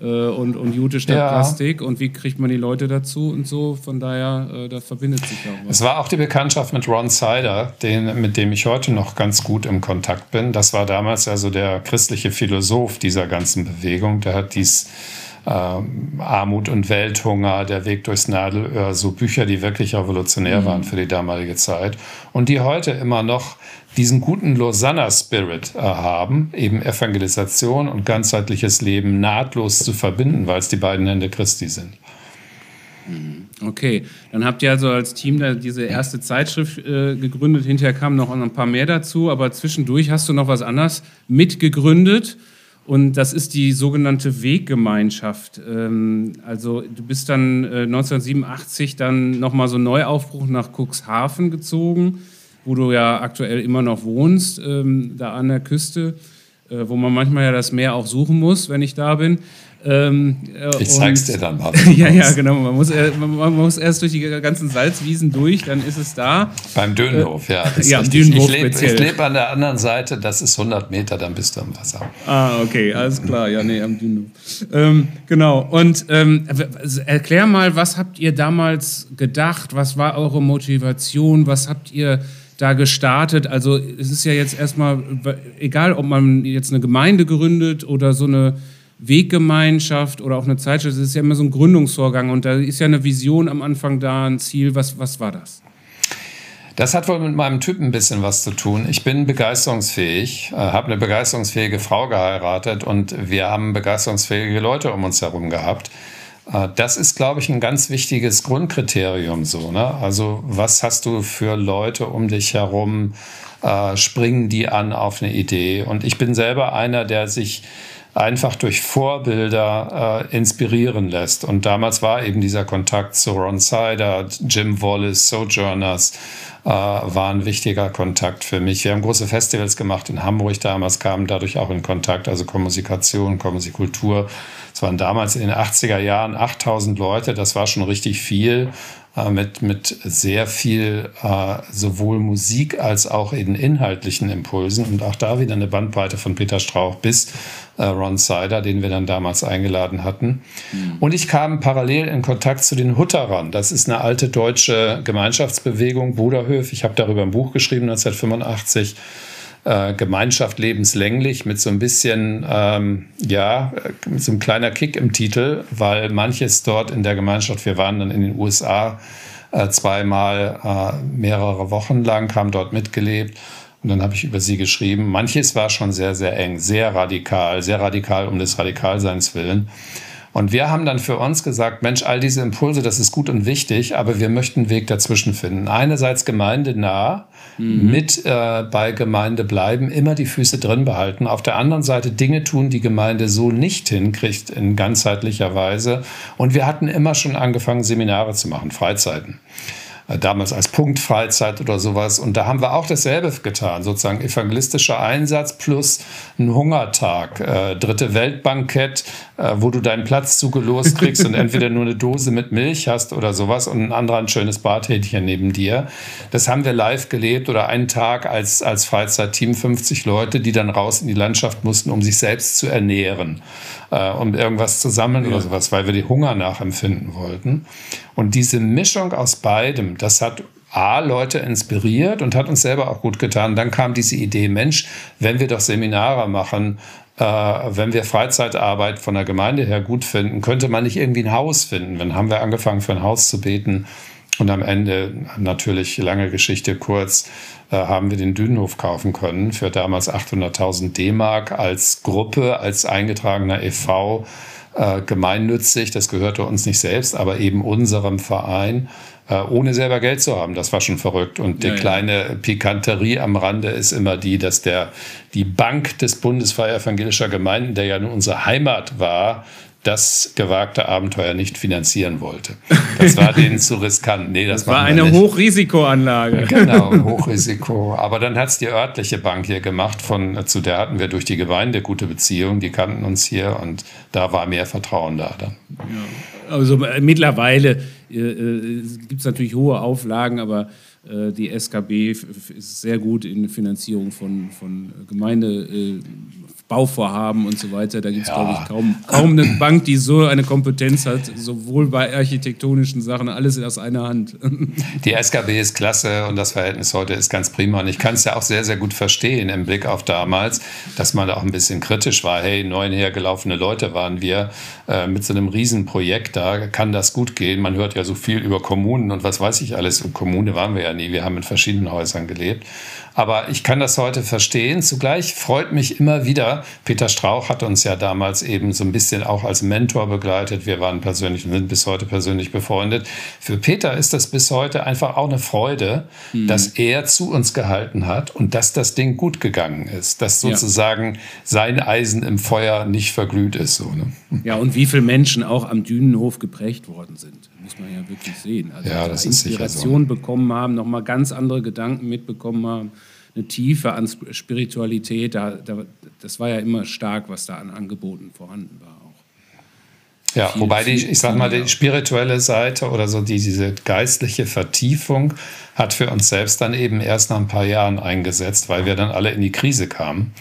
Äh, und, und Jute statt Ja. Plastik. Und wie kriegt man die Leute dazu und so. Von daher, äh, da verbindet sich auch was. Es war auch die Bekanntschaft mit Ron Sider, den, mit dem ich heute noch ganz gut im Kontakt bin. Das war damals also der christliche Philosoph dieser ganzen Bewegung. Der hat dies ähm, Armut und Welthunger, Der Weg durchs Nadelöhr, so Bücher, die wirklich revolutionär mhm. waren für die damalige Zeit und die heute immer noch diesen guten Lausanne-Spirit äh, haben, eben Evangelisation und ganzheitliches Leben nahtlos zu verbinden, weil es die beiden Hände Christi sind. Mhm. Okay, dann habt ihr also als Team da diese erste Zeitschrift äh, gegründet. Hinterher kamen noch ein paar mehr dazu, aber zwischendurch hast du noch was anderes mitgegründet. Und das ist die sogenannte Weggemeinschaft. Ähm, also du bist dann äh, 1987 dann nochmal so Neuaufbruch nach Cuxhaven gezogen, wo du ja aktuell immer noch wohnst, ähm, da an der Küste, äh, wo man manchmal ja das Meer auch suchen muss, wenn ich da bin. Ähm, äh, ich zeig's dir dann mal. ja, ja, genau. Man muss, man, man, muss erst durch die ganzen Salzwiesen durch, dann ist es da. Beim Dönenhof, äh, ja. ja, am Dönenhof ich lebe leb an der anderen Seite, das ist 100 Meter, dann bist du am Wasser. Ah, okay, alles klar. Ja, nee, am Dönenhof. Ähm, genau. Und ähm, erklär mal, was habt ihr damals gedacht? Was war eure Motivation? Was habt ihr da gestartet? Also es ist ja jetzt erstmal, egal ob man jetzt eine Gemeinde gründet oder so eine Weggemeinschaft oder auch eine Zeitschrift, es ist ja immer so ein Gründungsvorgang und da ist ja eine Vision am Anfang da, ein Ziel. Was, was war das? Das hat wohl mit meinem Typ ein bisschen was zu tun. Ich bin begeisterungsfähig, äh, habe eine begeisterungsfähige Frau geheiratet und wir haben begeisterungsfähige Leute um uns herum gehabt. Äh, das ist, glaube ich, ein ganz wichtiges Grundkriterium so. Ne? Also was hast du für Leute um dich herum? Äh, springen die an auf eine Idee? Und ich bin selber einer, der sich einfach durch Vorbilder äh, inspirieren lässt. Und damals war eben dieser Kontakt zu Ron Sider, Jim Wallace, Sojourners, äh, war ein wichtiger Kontakt für mich. Wir haben große Festivals gemacht in Hamburg damals, kamen dadurch auch in Kontakt, also Kommunikation, Kommunikkultur. Es waren damals in den 80er Jahren 8000 Leute, das war schon richtig viel. Äh, mit, mit sehr viel äh, sowohl Musik als auch in inhaltlichen Impulsen und auch da wieder eine Bandbreite von Peter Strauch bis Ron Sider, den wir dann damals eingeladen hatten. Mhm. Und ich kam parallel in Kontakt zu den Hutterern. Das ist eine alte deutsche Gemeinschaftsbewegung, Bruderhöf. Ich habe darüber ein Buch geschrieben 1985 äh, Gemeinschaft lebenslänglich mit so ein bisschen, ähm, ja, mit so einem kleiner Kick im Titel, weil manches dort in der Gemeinschaft, wir waren dann in den USA äh, zweimal äh, mehrere Wochen lang, haben dort mitgelebt. Und dann habe ich über sie geschrieben. Manches war schon sehr, sehr eng, sehr radikal, sehr radikal um des Radikalseins willen. Und wir haben dann für uns gesagt, Mensch, all diese Impulse, das ist gut und wichtig, aber wir möchten einen Weg dazwischen finden. Einerseits gemeindenah, mhm. mit äh, bei Gemeinde bleiben, immer die Füße drin behalten. Auf der anderen Seite Dinge tun, die Gemeinde so nicht hinkriegt in ganzheitlicher Weise. Und wir hatten immer schon angefangen, Seminare zu machen, Freizeiten. Damals als Punktfreizeit oder sowas. Und da haben wir auch dasselbe getan, sozusagen evangelistischer Einsatz plus ein Hungertag, äh, dritte Weltbankett, äh, wo du deinen Platz zugelost kriegst und entweder nur eine Dose mit Milch hast oder sowas und ein anderer ein schönes Barthähnchen neben dir. Das haben wir live gelebt oder einen Tag als, als Freizeitteam, 50 Leute, die dann raus in die Landschaft mussten, um sich selbst zu ernähren äh, um irgendwas zu sammeln ja. oder sowas, weil wir die Hunger nachempfinden wollten. Und diese Mischung aus beidem, das hat A, Leute inspiriert und hat uns selber auch gut getan. Dann kam diese Idee, Mensch, wenn wir doch Seminare machen, äh, wenn wir Freizeitarbeit von der Gemeinde her gut finden, könnte man nicht irgendwie ein Haus finden. Dann haben wir angefangen, für ein Haus zu beten. Und am Ende, natürlich lange Geschichte kurz, äh, haben wir den Dünenhof kaufen können für damals 800.000 D-Mark als Gruppe, als eingetragener e.V. Äh, gemeinnützig. Das gehörte uns nicht selbst, aber eben unserem Verein äh, ohne selber Geld zu haben. Das war schon verrückt. Und die ja, kleine Pikanterie am Rande ist immer die, dass der, die Bank des Bundesfreie Evangelischer Gemeinden, der ja nun unsere Heimat war, das gewagte Abenteuer nicht finanzieren wollte. Das war denen zu riskant. Nee, das, das war eine Hochrisikoanlage. Genau, Hochrisiko. Aber dann hat es die örtliche Bank hier gemacht, von, zu der hatten wir durch die Gemeinde gute Beziehungen, die kannten uns hier und da war mehr Vertrauen da dann. Ja, also äh, mittlerweile äh, äh gibt es natürlich hohe Auflagen, aber Äh, die SKB ist sehr gut in der Finanzierung von, von Gemeindebauvorhaben und so weiter. Da gibt es, ja. glaube ich, kaum, kaum eine Bank, die so eine Kompetenz hat, sowohl bei architektonischen Sachen, alles aus einer Hand. Die SKB ist klasse und das Verhältnis heute ist ganz prima. Und ich kann es ja auch sehr, sehr gut verstehen im Blick auf damals, dass man da auch ein bisschen kritisch war. Hey, neun hergelaufene Leute waren wir äh, mit so einem Riesenprojekt, da kann das gut gehen. Man hört ja so viel über Kommunen und was weiß ich alles. Und Kommune waren wir ja nie. Wir haben in verschiedenen Häusern gelebt. Aber ich kann das heute verstehen. Zugleich freut mich immer wieder, Peter Strauch hat uns ja damals eben so ein bisschen auch als Mentor begleitet. Wir waren persönlich und sind bis heute persönlich befreundet. Für Peter ist das bis heute einfach auch eine Freude, mhm. dass er zu uns gehalten hat und dass das Ding gut gegangen ist. Dass sozusagen ja. sein Eisen im Feuer nicht verglüht ist. So, ne? Ja, und wie viele Menschen auch am Dünenhof geprägt worden sind muss man ja wirklich sehen. Also ja, das Inspiration so. bekommen haben, nochmal ganz andere Gedanken mitbekommen haben, eine Tiefe an Spiritualität, da, da, das war ja immer stark, was da an Angeboten vorhanden war. Ja, viel, wobei die, ich sag mal, die spirituelle Seite oder so die, diese geistliche Vertiefung hat für uns selbst dann eben erst nach ein paar Jahren eingesetzt, weil wir dann alle in die Krise kamen.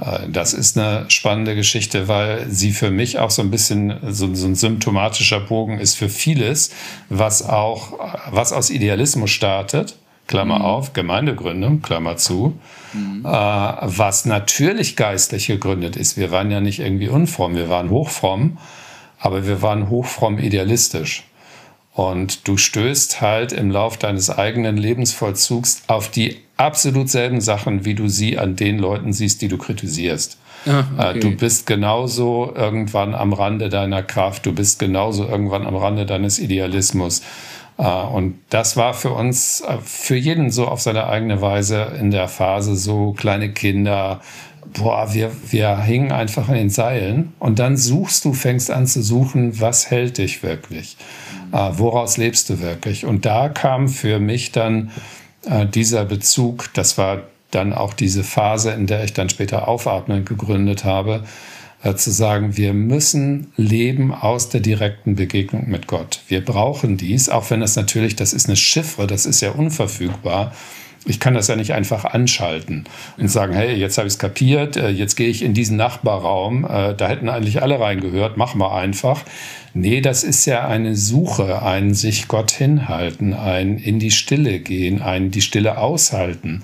Ah. Äh, das ist eine spannende Geschichte, weil sie für mich auch so ein bisschen so, so ein symptomatischer Bogen ist für vieles, was auch, was aus Idealismus startet. Klammer mhm. auf, Gemeindegründung, Klammer zu, mhm. äh, was natürlich geistlich gegründet ist. Wir waren ja nicht irgendwie unfromm, wir waren hochfromm aber wir waren hochfromm idealistisch. Und du stößt halt im Lauf deines eigenen Lebensvollzugs auf die absolut selben Sachen, wie du sie an den Leuten siehst, die du kritisierst. Ah, okay. Du bist genauso irgendwann am Rande deiner Kraft, du bist genauso irgendwann am Rande deines Idealismus. Äh, und das war für uns, äh, für jeden so auf seine eigene Weise in der Phase so kleine Kinder, boah, wir, wir hingen einfach in den Seilen und dann suchst du, fängst an zu suchen, was hält dich wirklich? Äh, woraus lebst du wirklich? Und da kam für mich dann äh, dieser Bezug, das war dann auch diese Phase, in der ich dann später Aufatmen gegründet habe, äh, zu sagen, wir müssen leben aus der direkten Begegnung mit Gott. Wir brauchen dies, auch wenn es natürlich, das ist eine Chiffre, das ist ja unverfügbar ich kann das ja nicht einfach anschalten und sagen, hey, jetzt habe ich es kapiert, äh, jetzt gehe ich in diesen Nachbarraum, äh, da hätten eigentlich alle reingehört, mach mal einfach. Nee, das ist ja eine Suche, ein sich Gott hinhalten, ein in die Stille gehen, ein die Stille aushalten,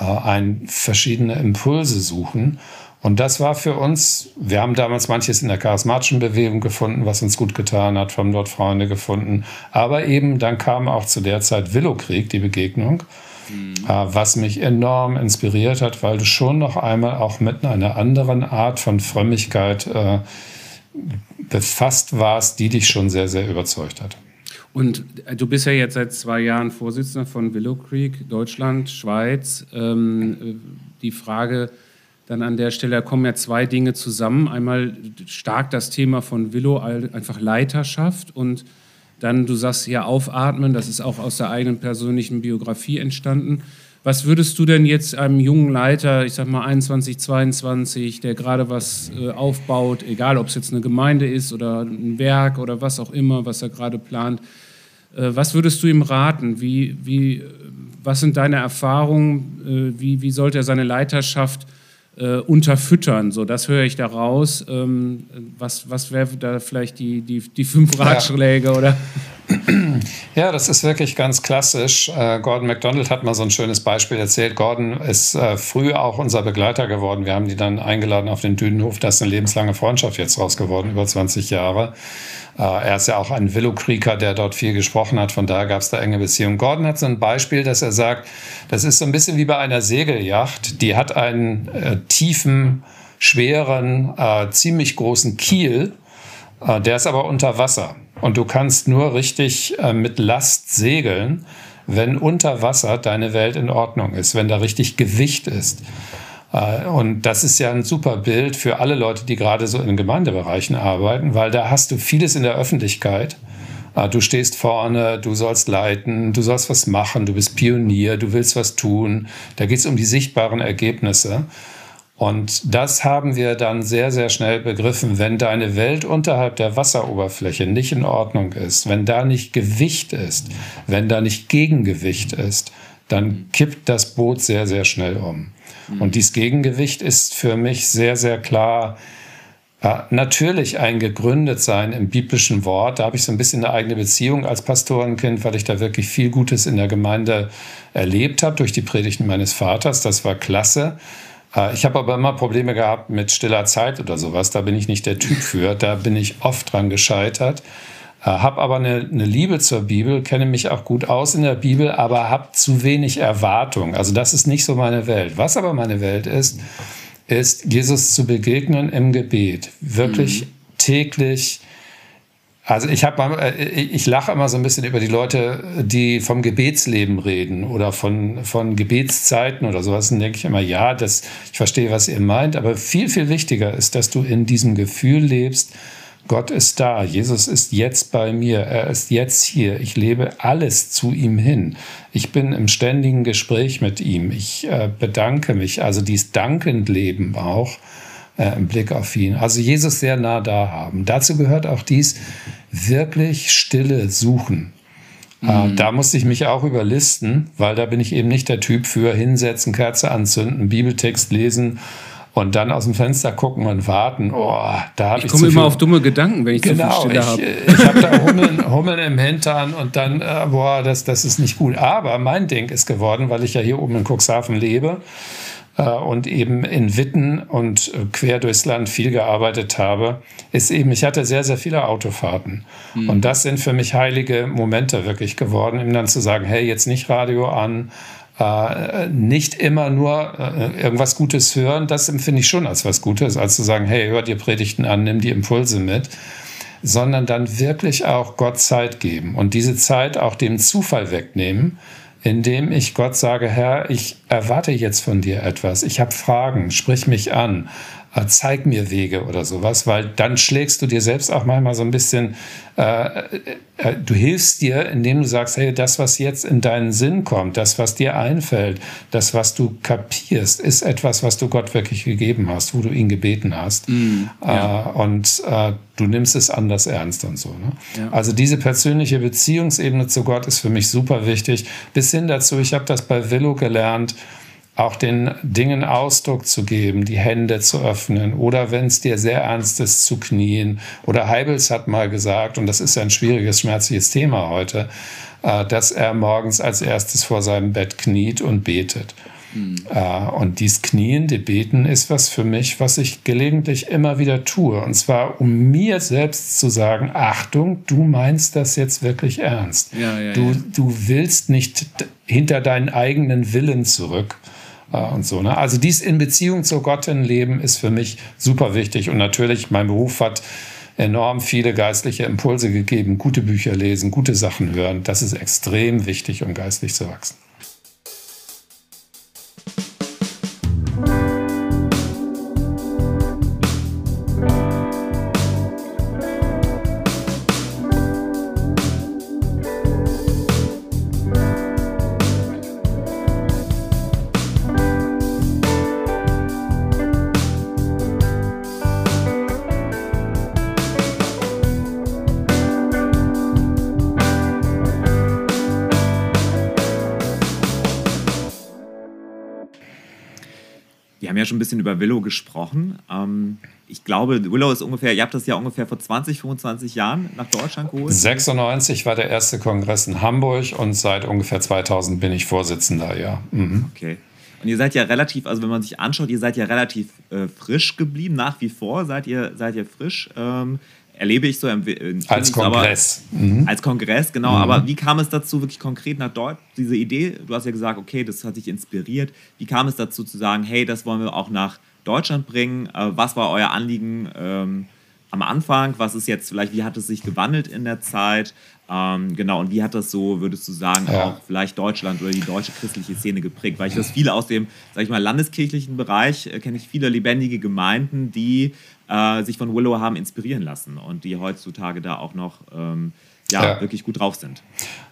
äh, ein verschiedene Impulse suchen. Und das war für uns, wir haben damals manches in der charismatischen Bewegung gefunden, was uns gut getan hat, haben dort Freunde gefunden. Aber eben dann kam auch zu der Zeit Willowkrieg, die Begegnung. Mhm. was mich enorm inspiriert hat, weil du schon noch einmal auch mit einer anderen Art von Frömmigkeit äh, befasst warst, die dich schon sehr, sehr überzeugt hat. Und äh, du bist ja jetzt seit zwei Jahren Vorsitzender von Willow Creek, Deutschland, Schweiz. Ähm, äh, die Frage dann an der Stelle, da kommen ja zwei Dinge zusammen. Einmal stark das Thema von Willow, einfach Leiterschaft und dann, du sagst ja aufatmen, das ist auch aus der eigenen persönlichen Biografie entstanden. Was würdest du denn jetzt einem jungen Leiter, ich sag mal 21, 22, der gerade was äh, aufbaut, egal ob es jetzt eine Gemeinde ist oder ein Werk oder was auch immer, was er gerade plant, äh, was würdest du ihm raten? Wie, wie, was sind deine Erfahrungen? Äh, wie, wie sollte er seine Leiterschaft äh, unterfüttern. So, das höre ich daraus. Ähm, was was wäre da vielleicht die, die, die fünf Ratschläge ja. oder? Ja, das ist wirklich ganz klassisch. Äh, Gordon MacDonald hat mal so ein schönes Beispiel erzählt. Gordon ist äh, früh auch unser Begleiter geworden. Wir haben die dann eingeladen auf den Dünenhof. Da ist eine lebenslange Freundschaft jetzt raus geworden, über 20 Jahre. Äh, er ist ja auch ein Willow-Creeker, der dort viel gesprochen hat. Von daher gab es da enge Beziehungen. Gordon hat so ein Beispiel, dass er sagt, das ist so ein bisschen wie bei einer Segelyacht. Die hat einen äh, tiefen, schweren, äh, ziemlich großen Kiel. Der ist aber unter Wasser. Und du kannst nur richtig äh, mit Last segeln, wenn unter Wasser deine Welt in Ordnung ist, wenn da richtig Gewicht ist. Äh, und das ist ja ein super Bild für alle Leute, die gerade so in Gemeindebereichen arbeiten, weil da hast du vieles in der Öffentlichkeit. Äh, du stehst vorne, du sollst leiten, du sollst was machen, du bist Pionier, du willst was tun. Da geht es um die sichtbaren Ergebnisse. Und das haben wir dann sehr, sehr schnell begriffen. Wenn deine Welt unterhalb der Wasseroberfläche nicht in Ordnung ist, wenn da nicht Gewicht ist, wenn da nicht Gegengewicht ist, dann kippt das Boot sehr, sehr schnell um. Mhm. Und dieses Gegengewicht ist für mich sehr, sehr klar. Äh, natürlich ein gegründet sein im biblischen Wort. Da habe ich so ein bisschen eine eigene Beziehung als Pastorenkind, weil ich da wirklich viel Gutes in der Gemeinde erlebt habe durch die Predigten meines Vaters. Das war klasse. Äh, ich habe aber immer Probleme gehabt mit stiller Zeit oder sowas. Da bin ich nicht der Typ für. Da bin ich oft dran gescheitert. Äh, habe aber eine, eine, Liebe zur Bibel, kenne mich auch gut aus in der Bibel, aber habe zu wenig Erwartung. Also das ist nicht so meine Welt. Was aber meine Welt ist, ist Jesus zu begegnen im Gebet, wirklich mhm. täglich. Also ich habe, äh, ich lache immer so ein bisschen über die Leute, die vom Gebetsleben reden oder von, von Gebetszeiten oder sowas. Dann denke ich immer, ja, das, ich verstehe, was ihr meint, aber viel, viel wichtiger ist, dass du in diesem Gefühl lebst, Gott ist da, Jesus ist jetzt bei mir, er ist jetzt hier, ich lebe alles zu ihm hin. Ich bin im ständigen Gespräch mit ihm, ich äh, bedanke mich, also dieses Dankenleben auch äh, im Blick auf ihn. Also Jesus sehr nah da haben. Dazu gehört auch dies wirklich Stille suchen. Äh, mhm. da musste ich mich auch überlisten, weil da bin ich eben nicht der Typ für hinsetzen, Kerze anzünden, Bibeltext lesen und dann aus dem Fenster gucken und warten. Oh, da habe ich, ich komme immer auf dumme Gedanken, wenn ich genau, zu viel Stille habe. Ich, ich habe da Hummeln, Hummeln im Hintern und dann, äh, boah, das, das ist nicht gut. Aber mein Ding ist geworden, weil ich ja hier oben in Cuxhaven lebe äh, und eben in Witten und äh, quer durchs Land viel gearbeitet habe, ist eben, ich hatte sehr, sehr viele Autofahrten. Mhm. Und das sind für mich heilige Momente wirklich geworden, ihm dann zu sagen, hey, jetzt nicht Radio an, äh, nicht immer nur äh, irgendwas Gutes hören, das empfinde ich schon als was Gutes, als zu sagen, hey, hör dir Predigten an, nimm die Impulse mit, sondern dann wirklich auch Gott Zeit geben und diese Zeit auch dem Zufall wegnehmen, indem ich Gott sage, Herr, ich erwarte jetzt von dir etwas, ich habe Fragen, sprich mich an, zeig mir Wege oder sowas, weil dann schlägst du dir selbst auch manchmal so ein bisschen, äh, äh, du hilfst dir, indem du sagst, hey, das, was jetzt in deinen Sinn kommt, das, was dir einfällt, das, was du kapierst, ist etwas, was du Gott wirklich gegeben hast, wo du ihn gebeten hast. Mm, ja. äh, und äh, du nimmst es anders ernst und so. Ne? Ja. Also diese persönliche Beziehungsebene zu Gott ist für mich super wichtig. Bis hin dazu, ich habe das bei Willow gelernt, auch den Dingen Ausdruck zu geben, die Hände zu öffnen oder wenn es dir sehr ernst ist, zu knien. Oder Heibels hat mal gesagt, und das ist ein schwieriges, schmerzliches Thema heute, äh, dass er morgens als erstes vor seinem Bett kniet und betet. Mhm. Und dies kniende Beten ist was für mich, was ich gelegentlich immer wieder tue. Und zwar, um mir selbst zu sagen, Achtung, du meinst das jetzt wirklich ernst. Ja, ja, du, ja. du willst nicht hinter deinen eigenen Willen zurück, und so. Ne? Also dies in Beziehung zu Gott leben ist für mich super wichtig. Und natürlich, mein Beruf hat enorm viele geistliche Impulse gegeben. Gute Bücher lesen, gute Sachen hören. Das ist extrem wichtig, um geistlich zu wachsen. Ja schon ein bisschen über Willow gesprochen. Ähm, ich glaube, Willow ist ungefähr, ihr habt das ja ungefähr vor 20, 25 Jahren nach Deutschland geholt. 96 war der erste Kongress in Hamburg und seit ungefähr 2000 bin ich Vorsitzender, ja. Mhm. Okay. Und ihr seid ja relativ, also wenn man sich anschaut, ihr seid ja relativ äh, frisch geblieben, nach wie vor seid ihr, seid ihr frisch. Ähm, erlebe ich so als Kongress. Aber, mhm. Als Kongress, genau. Mhm. Aber wie kam es dazu, wirklich konkret nach dort, diese Idee? Du hast ja gesagt, okay, das hat dich inspiriert. Wie kam es dazu zu sagen, hey, das wollen wir auch nach Deutschland bringen? Äh, was war euer Anliegen ähm, am Anfang? Was ist jetzt vielleicht, wie hat es sich gewandelt in der Zeit? Ähm, genau, und wie hat das so, würdest du sagen, ja. auch vielleicht Deutschland oder die deutsche christliche Szene geprägt? Weil ich das viele aus dem, sag ich mal, landeskirchlichen Bereich, äh, kenne ich viele lebendige Gemeinden, die äh, sich von Willow haben inspirieren lassen und die heutzutage da auch noch ähm, ja, ja, wirklich gut drauf sind.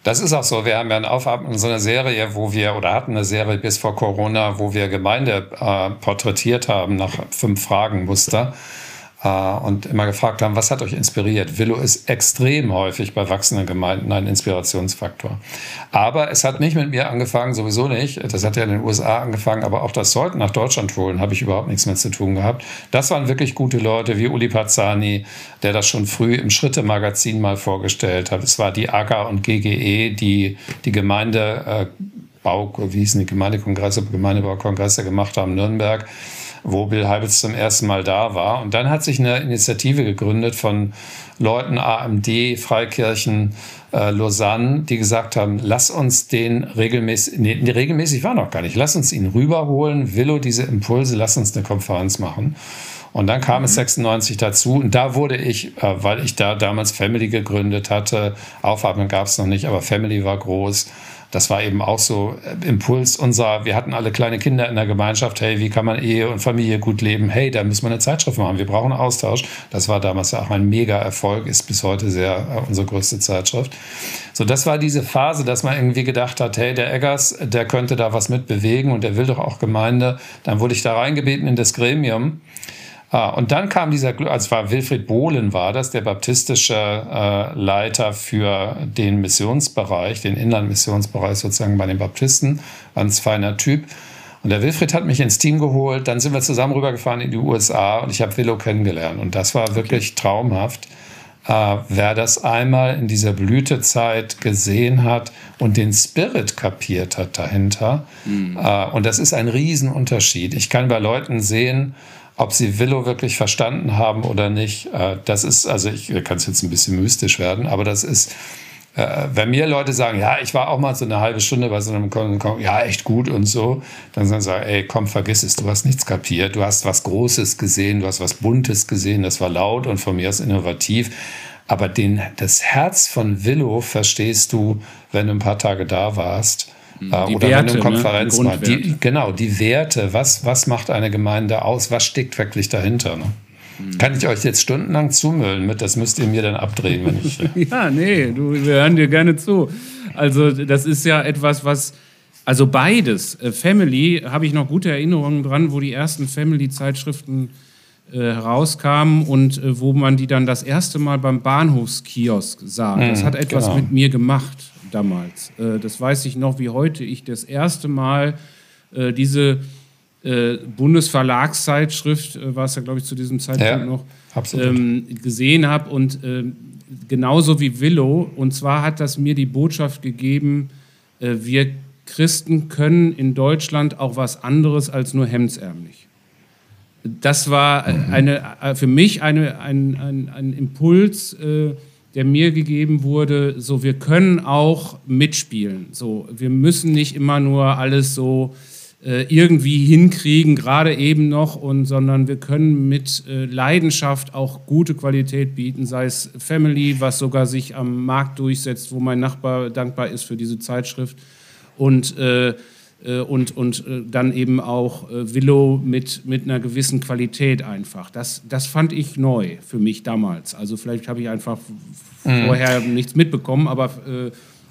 Das ist auch so. Wir haben ja eine Aufatmen, so eine Serie, wo wir, oder hatten eine Serie bis vor Corona, wo wir Gemeinde äh, porträtiert haben nach fünf Fragen Muster. äh, und immer gefragt haben, was hat euch inspiriert? Willow ist extrem häufig bei wachsenden Gemeinden ein Inspirationsfaktor. Aber es hat nicht mit mir angefangen, sowieso nicht. Das hat ja in den USA angefangen, aber auch das Sollten nach Deutschland holen, habe ich überhaupt nichts mehr zu tun gehabt. Das waren wirklich gute Leute wie Uli Pazzani, der das schon früh im Schritte-Magazin mal vorgestellt hat. Es war die AGA und GGE, die die Gemeinde äh, wie hießen die Gemeindekongresse, Gemeindebaukongresse gemacht haben, Nürnberg wo Bill Heibels zum ersten Mal da war. Und dann hat sich eine Initiative gegründet von Leuten AMD, Freikirchen, äh, Lausanne, die gesagt haben, lass uns den regelmäßig, nee, regelmäßig war noch gar nicht, lass uns ihn rüberholen, Willow diese Impulse, lass uns eine Konferenz machen. Und dann kam mhm. es 96 dazu und da wurde ich, äh, weil ich da damals Family gegründet hatte, Aufatmen gab es noch nicht, aber Family war groß, das war eben auch so äh, Impuls unserer, wir hatten alle kleine Kinder in der Gemeinschaft, hey, wie kann man Ehe und Familie gut leben? Hey, da müssen wir eine Zeitschrift machen, wir brauchen Austausch. Das war damals ja auch ein Mega-Erfolg, ist bis heute sehr äh, unsere größte Zeitschrift. So, das war diese Phase, dass man irgendwie gedacht hat, hey, der Eggers, der könnte da was mit bewegen und der will doch auch Gemeinde. Dann wurde ich da reingebeten in das Gremium. Ah, und dann kam dieser, also war Wilfried Bohlen war das, der baptistische äh, Leiter für den Missionsbereich, den Inlandmissionsbereich sozusagen bei den Baptisten, ganz feiner Typ. Und der Wilfried hat mich ins Team geholt, dann sind wir zusammen rübergefahren in die USA und ich habe Willow kennengelernt. Und das war wirklich traumhaft. Äh, wer das einmal in dieser Blütezeit gesehen hat und den Spirit kapiert hat dahinter, mhm. äh, und das ist ein Riesenunterschied. Ich kann bei Leuten sehen, ob sie Willow wirklich verstanden haben oder nicht, äh, das ist, also ich kann es jetzt ein bisschen mystisch werden, aber das ist, äh, wenn mir Leute sagen, ja, ich war auch mal so eine halbe Stunde bei so einem Kon ja, echt gut und so, dann sagen sie, ey, komm, vergiss es, du hast nichts kapiert, du hast was Großes gesehen, du hast was Buntes gesehen, das war laut und von mir aus innovativ. Aber den, das Herz von Willow verstehst du, wenn du ein paar Tage da warst. Äh, die oder Werte, eine Konferenz ne? die, genau, die Werte. Was, was macht eine Gemeinde aus? Was steckt wirklich dahinter? Ne? Mhm. Kann ich euch jetzt stundenlang zumüllen mit? Das müsst ihr mir dann abdrehen, wenn ich. ja, nee, du, wir hören dir gerne zu. Also, das ist ja etwas, was. Also beides. Äh, Family habe ich noch gute Erinnerungen dran, wo die ersten Family-Zeitschriften äh, herauskamen und äh, wo man die dann das erste Mal beim Bahnhofskiosk sah. Mhm, das hat etwas genau. mit mir gemacht damals. Äh, das weiß ich noch wie heute. Ich das erste Mal äh, diese äh, Bundesverlagszeitschrift, war es ja, glaube ich, zu diesem Zeitpunkt ja, noch, ähm, gesehen habe. Und ähm, genauso wie Willow. Und zwar hat das mir die Botschaft gegeben, wir Christen können in Deutschland auch was anderes als nur hemdsärmlich. Das war mhm. eine, für mich eine, ein, ein, ein Impuls, äh, der mir gegeben wurde, so wir können auch mitspielen. So, wir müssen nicht immer nur alles so äh, irgendwie hinkriegen, gerade eben noch, und, sondern wir können mit äh, Leidenschaft auch gute Qualität bieten, sei es Family, was sogar sich am Markt durchsetzt, wo mein Nachbar dankbar ist für diese Zeitschrift. Und äh, und, und äh, dann eben auch äh, Willow mit, mit einer gewissen Qualität einfach. Das, das fand ich neu für mich damals. Also vielleicht habe ich einfach mhm. vorher nichts mitbekommen, aber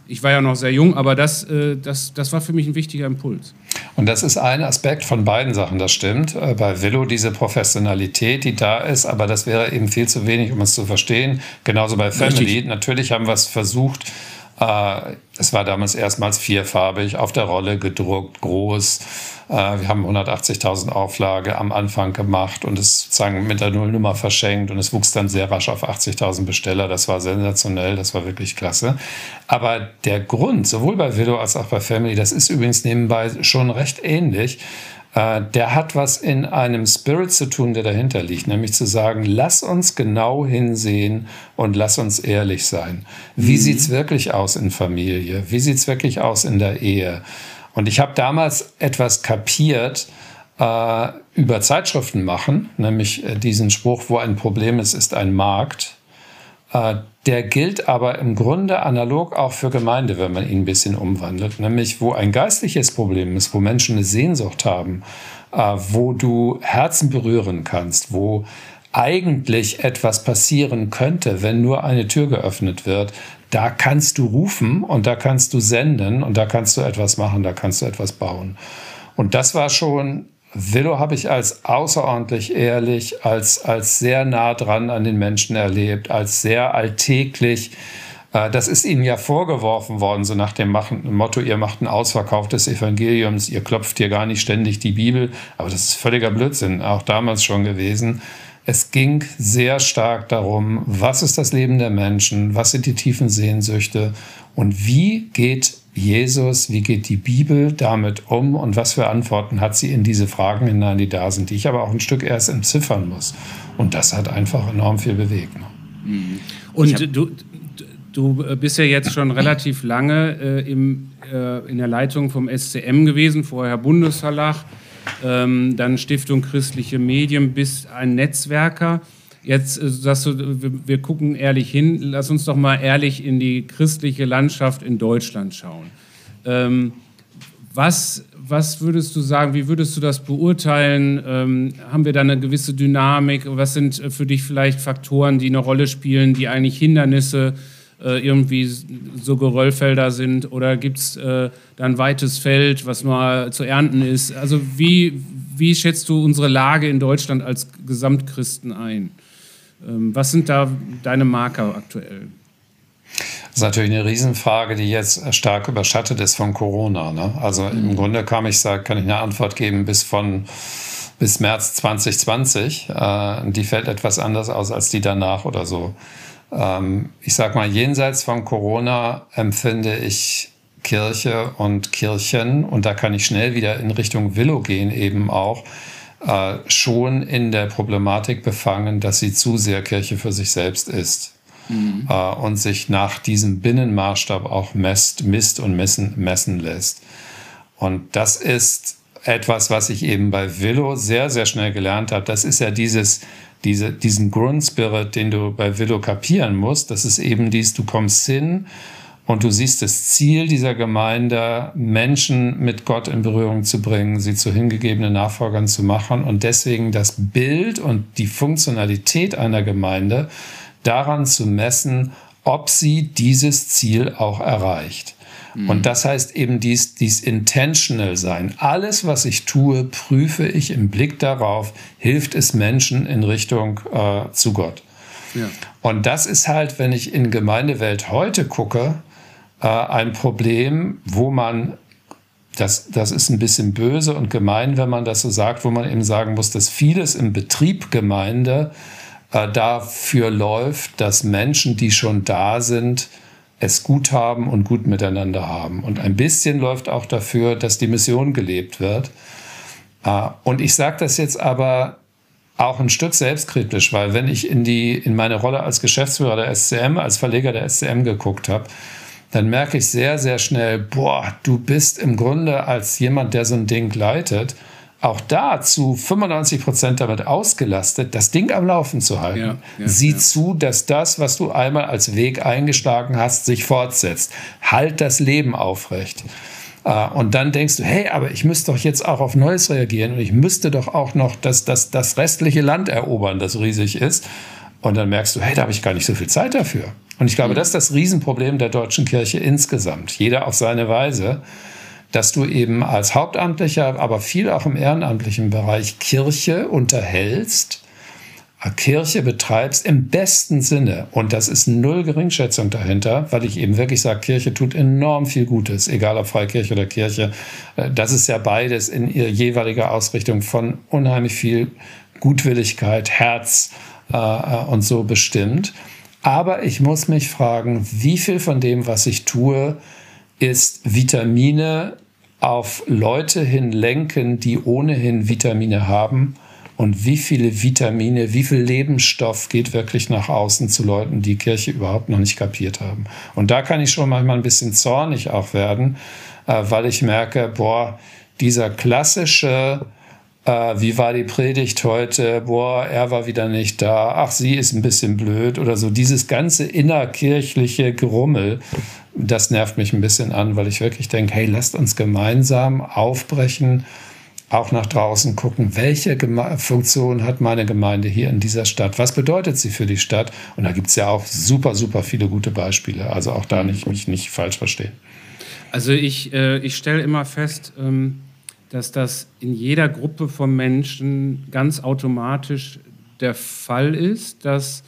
ich war ja noch sehr jung, aber das, das, das war für mich ein wichtiger Impuls. Und das ist ein Aspekt von beiden Sachen, das stimmt. Bei Willow diese Professionalität, die da ist, aber das wäre eben viel zu wenig, um es zu verstehen. Genauso bei Family. Richtig. Natürlich haben wir es versucht, äh, es war damals erstmals vierfarbig, auf der Rolle gedruckt, groß. Äh, wir haben 180.000 Auflage am Anfang gemacht und es sozusagen mit der Nullnummer verschenkt und es wuchs dann sehr rasch auf 80.000 Besteller. Das war sensationell, das war wirklich klasse. Aber der Grund, sowohl bei Willow als auch bei Family, das ist übrigens nebenbei schon recht ähnlich. Äh, der hat was in einem Spirit zu tun, der dahinter liegt, nämlich zu sagen, lass uns genau hinsehen und lass uns ehrlich sein. Wie mhm. es wirklich aus in Familie? Wie sieht es wirklich aus in der Ehe? Und ich habe damals etwas kapiert, äh, über Zeitschriften machen, nämlich äh, diesen Spruch, wo ein Problem ist, ist ein Markt. Äh, der gilt aber im Grunde analog auch für Gemeinde, wenn man ihn ein bisschen umwandelt. Nämlich, wo ein geistliches Problem ist, wo Menschen eine Sehnsucht haben, äh, wo du Herzen berühren kannst, wo eigentlich etwas passieren könnte, wenn nur eine Tür geöffnet wird, da kannst du rufen und da kannst du senden und da kannst du etwas machen, da kannst du etwas bauen. Und das war schon Willow habe ich als außerordentlich ehrlich, als, als sehr nah dran an den Menschen erlebt, als sehr alltäglich. Äh, das ist ihnen ja vorgeworfen worden, so nach dem Motto, ihr macht einen Ausverkauf des Evangeliums, ihr klopft hier gar nicht ständig die Bibel. Aber das ist völliger Blödsinn, auch damals schon gewesen. Es ging sehr stark darum, was ist das Leben der Menschen, was sind die tiefen Sehnsüchte und wie geht Jesus, wie geht die Bibel damit um und was für Antworten hat sie in diese Fragen hinein, die da sind, die ich aber auch ein Stück erst entziffern muss. Und das hat einfach enorm viel bewegt. Ne? Mhm. Und du, du bist ja jetzt schon relativ lange äh, im, äh, in der Leitung vom SCM gewesen, vorher Bundesverlag, ähm, dann Stiftung Christliche Medien, bist ein Netzwerker. Jetzt äh, sagst du, wir gucken ehrlich hin. Lass uns doch mal ehrlich in die christliche Landschaft in Deutschland schauen. Ähm, was, was würdest du sagen, wie würdest du das beurteilen? Ähm, haben wir da eine gewisse Dynamik? Was sind äh, für dich vielleicht Faktoren, die eine Rolle spielen, die eigentlich Hindernisse äh, irgendwie so Geröllfelder sind? Oder gibt es äh, da ein weites Feld, was mal zu ernten ist? Also wie, wie schätzt du unsere Lage in Deutschland als Gesamtchristen ein? Ähm, was sind da deine Marker aktuell? Das ist natürlich eine Riesenfrage, die jetzt stark überschattet ist von Corona. Ne? Also mhm. im Grunde kann ich, sagen, kann ich eine Antwort geben bis von bis März 2020. Äh, die fällt etwas anders aus als die danach oder so. Ähm, ich sage mal, jenseits von Corona empfinde ich Kirche und Kirchen, und da kann ich schnell wieder in Richtung Willow gehen eben auch, äh, schon in der Problematik befangen, dass sie zu sehr Kirche für sich selbst ist. Mhm. Äh, und sich nach diesem Binnenmaßstab auch messt, misst und messen, messen lässt. Und das ist etwas, was ich eben bei Willow sehr, sehr schnell gelernt habe. Das ist ja dieses, diese, diesen Grundspirit, den du bei Willow kapieren musst. Das ist eben dies, du kommst hin und du siehst das Ziel dieser Gemeinde, Menschen mit Gott in Berührung zu bringen, sie zu hingegebenen Nachfolgern zu machen und deswegen das Bild und die Funktionalität einer Gemeinde daran zu messen, ob sie dieses Ziel auch erreicht. Mhm. Und das heißt eben dies, dies intentional sein. Alles, was ich tue, prüfe ich im Blick darauf, hilft es Menschen in Richtung äh, zu Gott. Ja. Und das ist halt, wenn ich in Gemeindewelt heute gucke, äh, ein Problem, wo man, das, das ist ein bisschen böse und gemein, wenn man das so sagt, wo man eben sagen muss, dass vieles im Betrieb Gemeinde äh, dafür läuft, dass Menschen, die schon da sind, es gut haben und gut miteinander haben. Und ein bisschen läuft auch dafür, dass die Mission gelebt wird. Äh, und ich sage das jetzt aber auch ein Stück selbstkritisch, weil wenn ich in, die, in meine Rolle als Geschäftsführer der SCM, als Verleger der SCM geguckt habe, dann merke ich sehr, sehr schnell, boah, du bist im Grunde als jemand, der so ein Ding leitet, auch da zu 95 Prozent damit ausgelastet, das Ding am Laufen zu halten. Ja, ja, Sieh ja. zu, dass das, was du einmal als Weg eingeschlagen hast, sich fortsetzt. Halt das Leben aufrecht. Äh, und dann denkst du, hey, aber ich müsste doch jetzt auch auf Neues reagieren und ich müsste doch auch noch das, das, das restliche Land erobern, das riesig ist. Und dann merkst du, hey, da habe ich gar nicht so viel Zeit dafür. Und ich glaube, mhm. das ist das Riesenproblem der deutschen Kirche insgesamt. Jeder auf seine Weise dass du eben als Hauptamtlicher, aber viel auch im ehrenamtlichen Bereich Kirche unterhältst, äh, Kirche betreibst im besten Sinne. Und das ist null Geringschätzung dahinter, weil ich eben wirklich sage, Kirche tut enorm viel Gutes, egal ob Freikirche oder Kirche. Äh, das ist ja beides in ihrer jeweiliger Ausrichtung von unheimlich viel Gutwilligkeit, Herz äh, und so bestimmt. Aber ich muss mich fragen, wie viel von dem, was ich tue, ist Vitamine auf Leute hin lenken, die ohnehin Vitamine haben und wie viele Vitamine, wie viel Lebensstoff geht wirklich nach außen zu Leuten, die Kirche überhaupt noch nicht kapiert haben. Und da kann ich schon manchmal ein bisschen zornig auch werden, äh, weil ich merke, boah, dieser klassische äh, wie war die Predigt heute? Boah, er war wieder nicht da. Ach, sie ist ein bisschen blöd oder so. Dieses ganze innerkirchliche Gerummel, das nervt mich ein bisschen an, weil ich wirklich denke, hey, lasst uns gemeinsam aufbrechen, auch nach draußen gucken, welche Geme Funktion hat meine Gemeinde hier in dieser Stadt? Was bedeutet sie für die Stadt? Und da gibt es ja auch super, super viele gute Beispiele. Also auch da nicht mich nicht falsch verstehen. Also ich, äh, ich stelle immer fest, ähm dass das in jeder Gruppe von Menschen ganz automatisch der Fall ist, dass,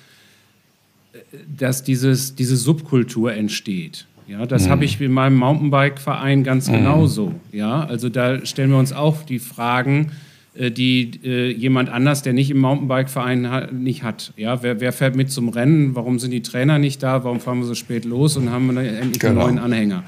dass dieses, diese Subkultur entsteht. Ja, das mhm. habe ich in meinem Mountainbike-Verein ganz mhm. genauso. Ja, also da stellen wir uns auch die Fragen, äh, die äh, jemand anders, der nicht im Mountainbike-Verein ha nicht hat. Ja, wer, wer, fährt mit zum Rennen? Warum sind die Trainer nicht da? Warum fahren wir so spät los und haben endlich genau. einen neuen Anhänger?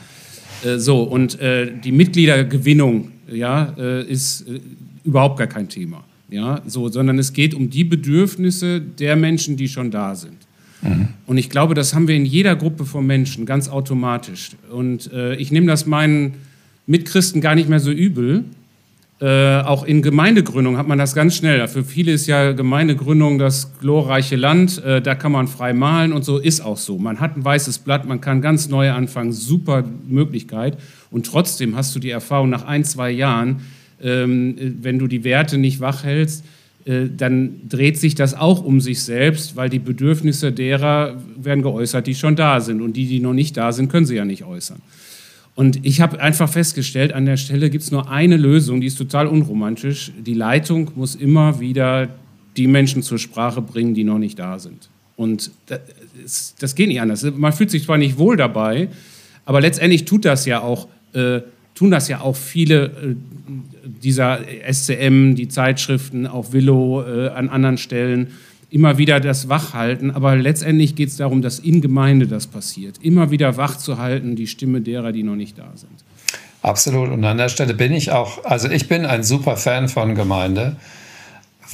Äh, so, und äh, die Mitgliedergewinnung ja, äh, ist äh, überhaupt gar kein Thema. Ja, so, sondern es geht um die Bedürfnisse der Menschen, die schon da sind. Mhm. Und ich glaube, das haben wir in jeder Gruppe von Menschen ganz automatisch. Und ich nehme das meinen Mitchristen gar nicht mehr so übel, äh, auch in Gemeindegründung hat man das ganz schnell. Für viele ist ja Gemeindegründung das glorreiche Land, äh, da kann man frei malen und so ist auch so. Man hat ein weißes Blatt, man kann ganz neu anfangen, super Möglichkeit. Und trotzdem hast du die Erfahrung nach ein, zwei Jahren, ähm, wenn du die Werte nicht wach hältst, äh, dann dreht sich das auch um sich selbst, weil die Bedürfnisse derer werden geäußert, die schon da sind. Und die, die noch nicht da sind, können sie ja nicht äußern. Und ich habe einfach festgestellt, an der Stelle gibt es nur eine Lösung, die ist total unromantisch. Die Leitung muss immer wieder die Menschen zur Sprache bringen, die noch nicht da sind. Und das, das geht nicht anders. Man fühlt sich zwar nicht wohl dabei, aber letztendlich tut das ja auch, äh, tun das ja auch viele äh, dieser SCM, die Zeitschriften, auch Willow äh, an anderen Stellen immer wieder das Wachhalten, aber letztendlich geht es darum, dass in Gemeinde das passiert. Immer wieder wach zu halten, die Stimme derer, die noch nicht da sind. Absolut. Und an der Stelle bin ich auch, also ich bin ein super Fan von Gemeinde,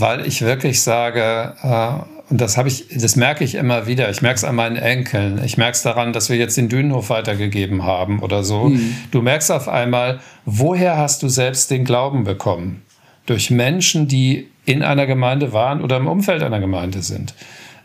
weil ich wirklich sage, äh, und das habe ich, das merke ich immer wieder. Ich merke es an meinen Enkeln. Ich merke es daran, dass wir jetzt den Dünenhof weitergegeben haben oder so. Mhm. Du merkst auf einmal, woher hast du selbst den Glauben bekommen? Durch Menschen, die in einer Gemeinde waren oder im Umfeld einer Gemeinde sind.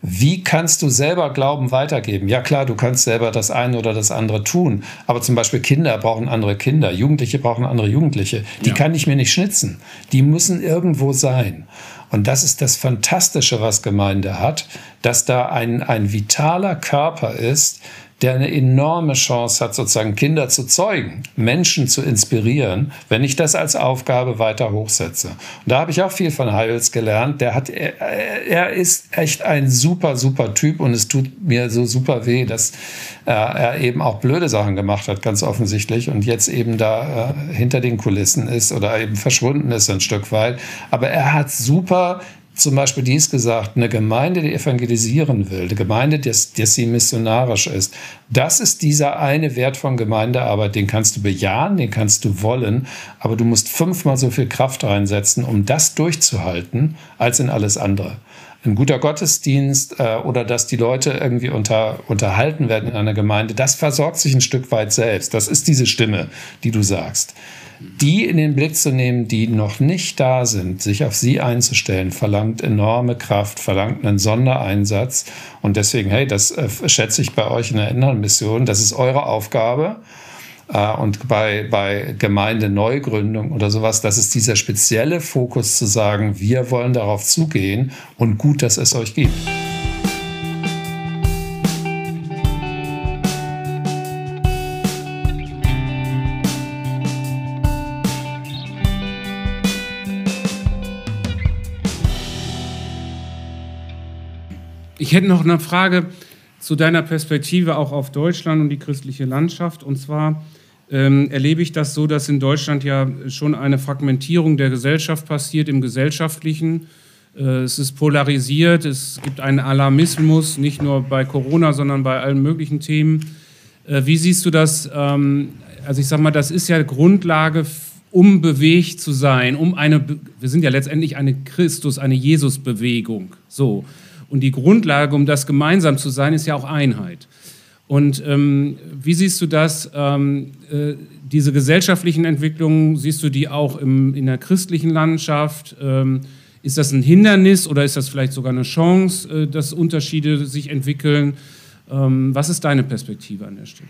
Wie kannst du selber Glauben weitergeben? Ja klar, du kannst selber das eine oder das andere tun, aber zum Beispiel Kinder brauchen andere Kinder, Jugendliche brauchen andere Jugendliche. Die ja. kann ich mir nicht schnitzen. Die müssen irgendwo sein. Und das ist das Fantastische, was Gemeinde hat, dass da ein, ein vitaler Körper ist, der eine enorme Chance hat, sozusagen Kinder zu zeugen, Menschen zu inspirieren, wenn ich das als Aufgabe weiter hochsetze. Und da habe ich auch viel von Heils gelernt. Der hat, er, er ist echt ein super, super Typ und es tut mir so super weh, dass äh, er eben auch blöde Sachen gemacht hat, ganz offensichtlich, und jetzt eben da äh, hinter den Kulissen ist oder eben verschwunden ist ein Stück weit. Aber er hat super zum Beispiel dies gesagt, eine Gemeinde, die evangelisieren will, eine Gemeinde, die, die sie missionarisch ist, das ist dieser eine Wert von Gemeindearbeit, den kannst du bejahen, den kannst du wollen, aber du musst fünfmal so viel Kraft reinsetzen, um das durchzuhalten, als in alles andere. Ein guter Gottesdienst äh, oder dass die Leute irgendwie unter, unterhalten werden in einer Gemeinde, das versorgt sich ein Stück weit selbst. Das ist diese Stimme, die du sagst die in den Blick zu nehmen, die noch nicht da sind, sich auf sie einzustellen, verlangt enorme Kraft, verlangt einen Sondereinsatz. Und deswegen, hey, das äh, schätze ich bei euch in der Innenmission, das ist eure Aufgabe. Äh, und bei, bei Gemeindeneugründung oder sowas, das ist dieser spezielle Fokus zu sagen, wir wollen darauf zugehen und gut, dass es euch gibt. Ich hätte noch eine Frage zu deiner Perspektive auch auf Deutschland und die christliche Landschaft. Und zwar ähm, erlebe ich das so, dass in Deutschland ja schon eine Fragmentierung der Gesellschaft passiert im Gesellschaftlichen. Äh, es ist polarisiert, es gibt einen Alarmismus, nicht nur bei Corona, sondern bei allen möglichen Themen. Äh, wie siehst du das? Ähm, also ich sage mal, das ist ja Grundlage, um bewegt zu sein, um eine, wir sind ja letztendlich eine Christus, eine Jesus-Bewegung. So. Und die Grundlage, um das gemeinsam zu sein, ist ja auch Einheit. Und ähm, wie siehst du das, ähm, äh, diese gesellschaftlichen Entwicklungen, siehst du die auch im, in der christlichen Landschaft? Ähm, ist das ein Hindernis oder ist das vielleicht sogar eine Chance, äh, dass Unterschiede sich entwickeln? Ähm, was ist deine Perspektive an der Stelle?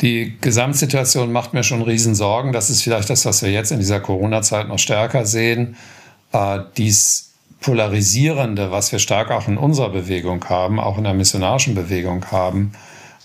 Die Gesamtsituation macht mir schon Riesensorgen. Das ist vielleicht das, was wir jetzt in dieser Corona-Zeit noch stärker sehen. Äh, dies Polarisierende, was wir stark auch in unserer Bewegung haben, auch in der missionarischen Bewegung haben,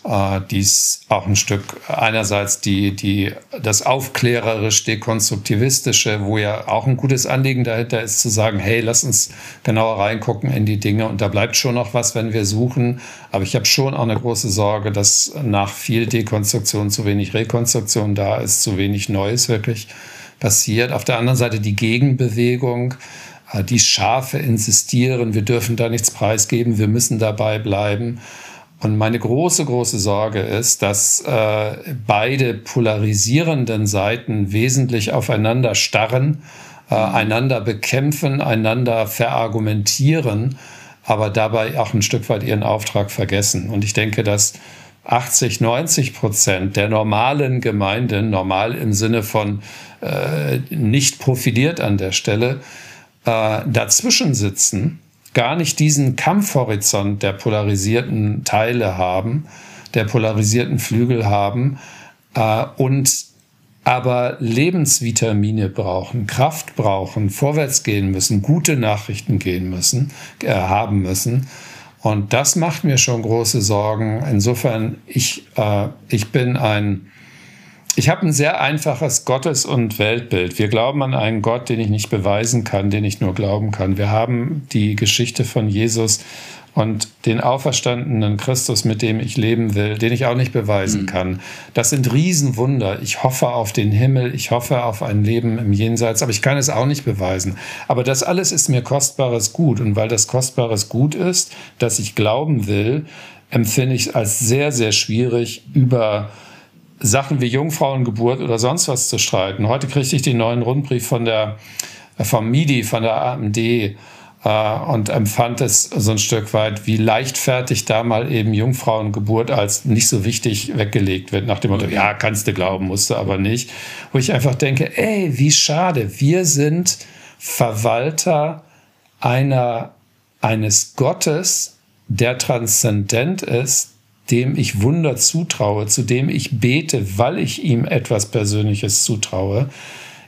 äh, dies auch ein Stück einerseits die, die, das aufklärerisch-dekonstruktivistische, wo ja auch ein gutes Anliegen dahinter ist, zu sagen, hey, lass uns genauer reingucken in die Dinge und da bleibt schon noch was, wenn wir suchen. Aber ich habe schon auch eine große Sorge, dass nach viel Dekonstruktion zu wenig Rekonstruktion da ist, zu wenig Neues wirklich passiert. Auf der anderen Seite die Gegenbewegung, die Schafe insistieren, wir dürfen da nichts preisgeben, wir müssen dabei bleiben. Und meine große, große Sorge ist, dass äh, beide polarisierenden Seiten wesentlich aufeinander starren, äh, einander bekämpfen, einander verargumentieren, aber dabei auch ein Stück weit ihren Auftrag vergessen. Und ich denke, dass 80, 90 Prozent der normalen Gemeinden, normal im Sinne von äh, nicht profiliert an der Stelle, äh, dazwischen sitzen gar nicht diesen Kampfhorizont der polarisierten Teile haben, der polarisierten Flügel haben äh, und aber Lebensvitamine brauchen, Kraft brauchen, vorwärts gehen müssen, gute Nachrichten gehen müssen, äh, haben müssen. Und das macht mir schon große Sorgen. Insofern, ich, äh, ich bin ein ich habe ein sehr einfaches Gottes- und Weltbild. Wir glauben an einen Gott, den ich nicht beweisen kann, den ich nur glauben kann. Wir haben die Geschichte von Jesus und den auferstandenen Christus, mit dem ich leben will, den ich auch nicht beweisen mhm. kann. Das sind Riesenwunder. Ich hoffe auf den Himmel, ich hoffe auf ein Leben im Jenseits, aber ich kann es auch nicht beweisen. Aber das alles ist mir kostbares Gut. Und weil das kostbares Gut ist, dass ich glauben will, empfinde ich es als sehr, sehr schwierig, über Sachen wie Jungfrauengeburt oder sonst was zu streiten. Heute kriegte ich den neuen Rundbrief von der, vom MIDI, von der AMD äh, und empfand es so ein Stück weit, wie leichtfertig da mal eben Jungfrauengeburt als nicht so wichtig weggelegt wird, nach dem Motto, ja, kannst du glauben, musst du aber nicht. Wo ich einfach denke, ey, wie schade, wir sind Verwalter einer, eines Gottes, der transzendent ist, dem ich Wunder zutraue, zu dem ich bete, weil ich ihm etwas Persönliches zutraue.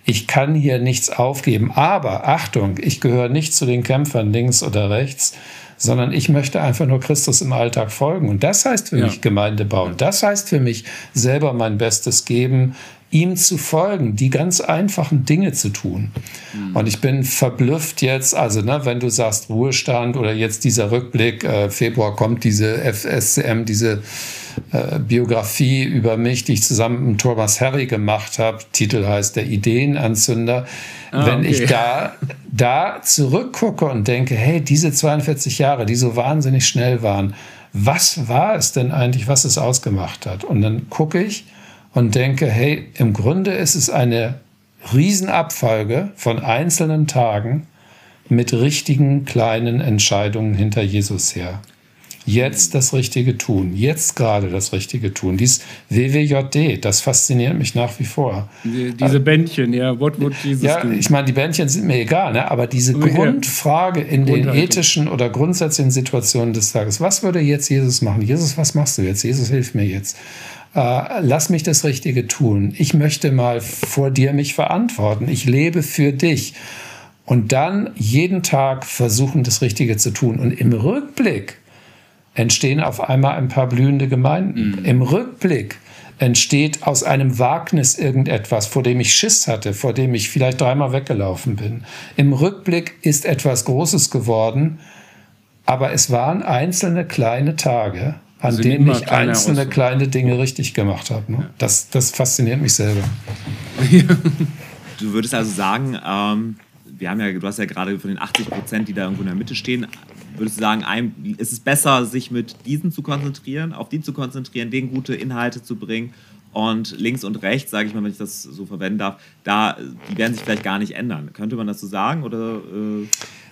Ich kann hier nichts aufgeben. Aber Achtung, ich gehöre nicht zu den Kämpfern links oder rechts, sondern ich möchte einfach nur Christus im Alltag folgen. Und das heißt für ja. mich Gemeinde bauen. Das heißt für mich selber mein Bestes geben, ihm zu folgen, die ganz einfachen Dinge zu tun. Mhm. Und ich bin verblüfft jetzt, also ne, wenn du sagst Ruhestand oder jetzt dieser Rückblick, äh, Februar kommt diese FSCM, diese äh, Biografie über mich, die ich zusammen mit Thomas Harry gemacht habe. Titel heißt Der Ideenanzünder. Ah, wenn okay. ich da, da zurückgucke und denke, hey, diese 42 Jahre, die so wahnsinnig schnell waren, was war es denn eigentlich, was es ausgemacht hat? Und dann gucke ich, und denke, hey, im Grunde ist es eine Riesenabfolge von einzelnen Tagen mit richtigen kleinen Entscheidungen hinter Jesus her. Jetzt das Richtige tun, jetzt gerade das Richtige tun. Dies WWJD, das fasziniert mich nach wie vor. Die, diese Bändchen, ja, what would Jesus Ja, do? ich meine, die Bändchen sind mir egal, ne? aber diese okay. Grundfrage in den ethischen oder grundsätzlichen Situationen des Tages, was würde jetzt Jesus machen? Jesus, was machst du jetzt? Jesus, hilf mir jetzt äh, lass mich das Richtige tun. Ich möchte mal vor dir mich verantworten. Ich lebe für dich. Und dann jeden Tag versuchen, das Richtige zu tun. Und im Rückblick entstehen auf einmal ein paar blühende Gemeinden. Mhm. Im Rückblick entsteht aus einem Wagnis irgendetwas, vor dem ich Schiss hatte, vor dem ich vielleicht dreimal weggelaufen bin. Im Rückblick ist etwas Großes geworden, aber es waren einzelne kleine Tage, an also denen ich einzelne kleine Dinge richtig gemacht habe. Ne? Ja. Das, das fasziniert mich selber. du würdest also sagen, ähm, wir haben ja, du hast ja gerade von den 80 Prozent, die da irgendwo in der Mitte stehen, würdest du sagen, ein, ist es besser, sich mit diesen zu konzentrieren, auf die zu konzentrieren, denen gute Inhalte zu bringen und links und rechts, sage ich mal, wenn ich das so verwenden darf, da, die werden sich vielleicht gar nicht ändern. Könnte man das so sagen oder? Äh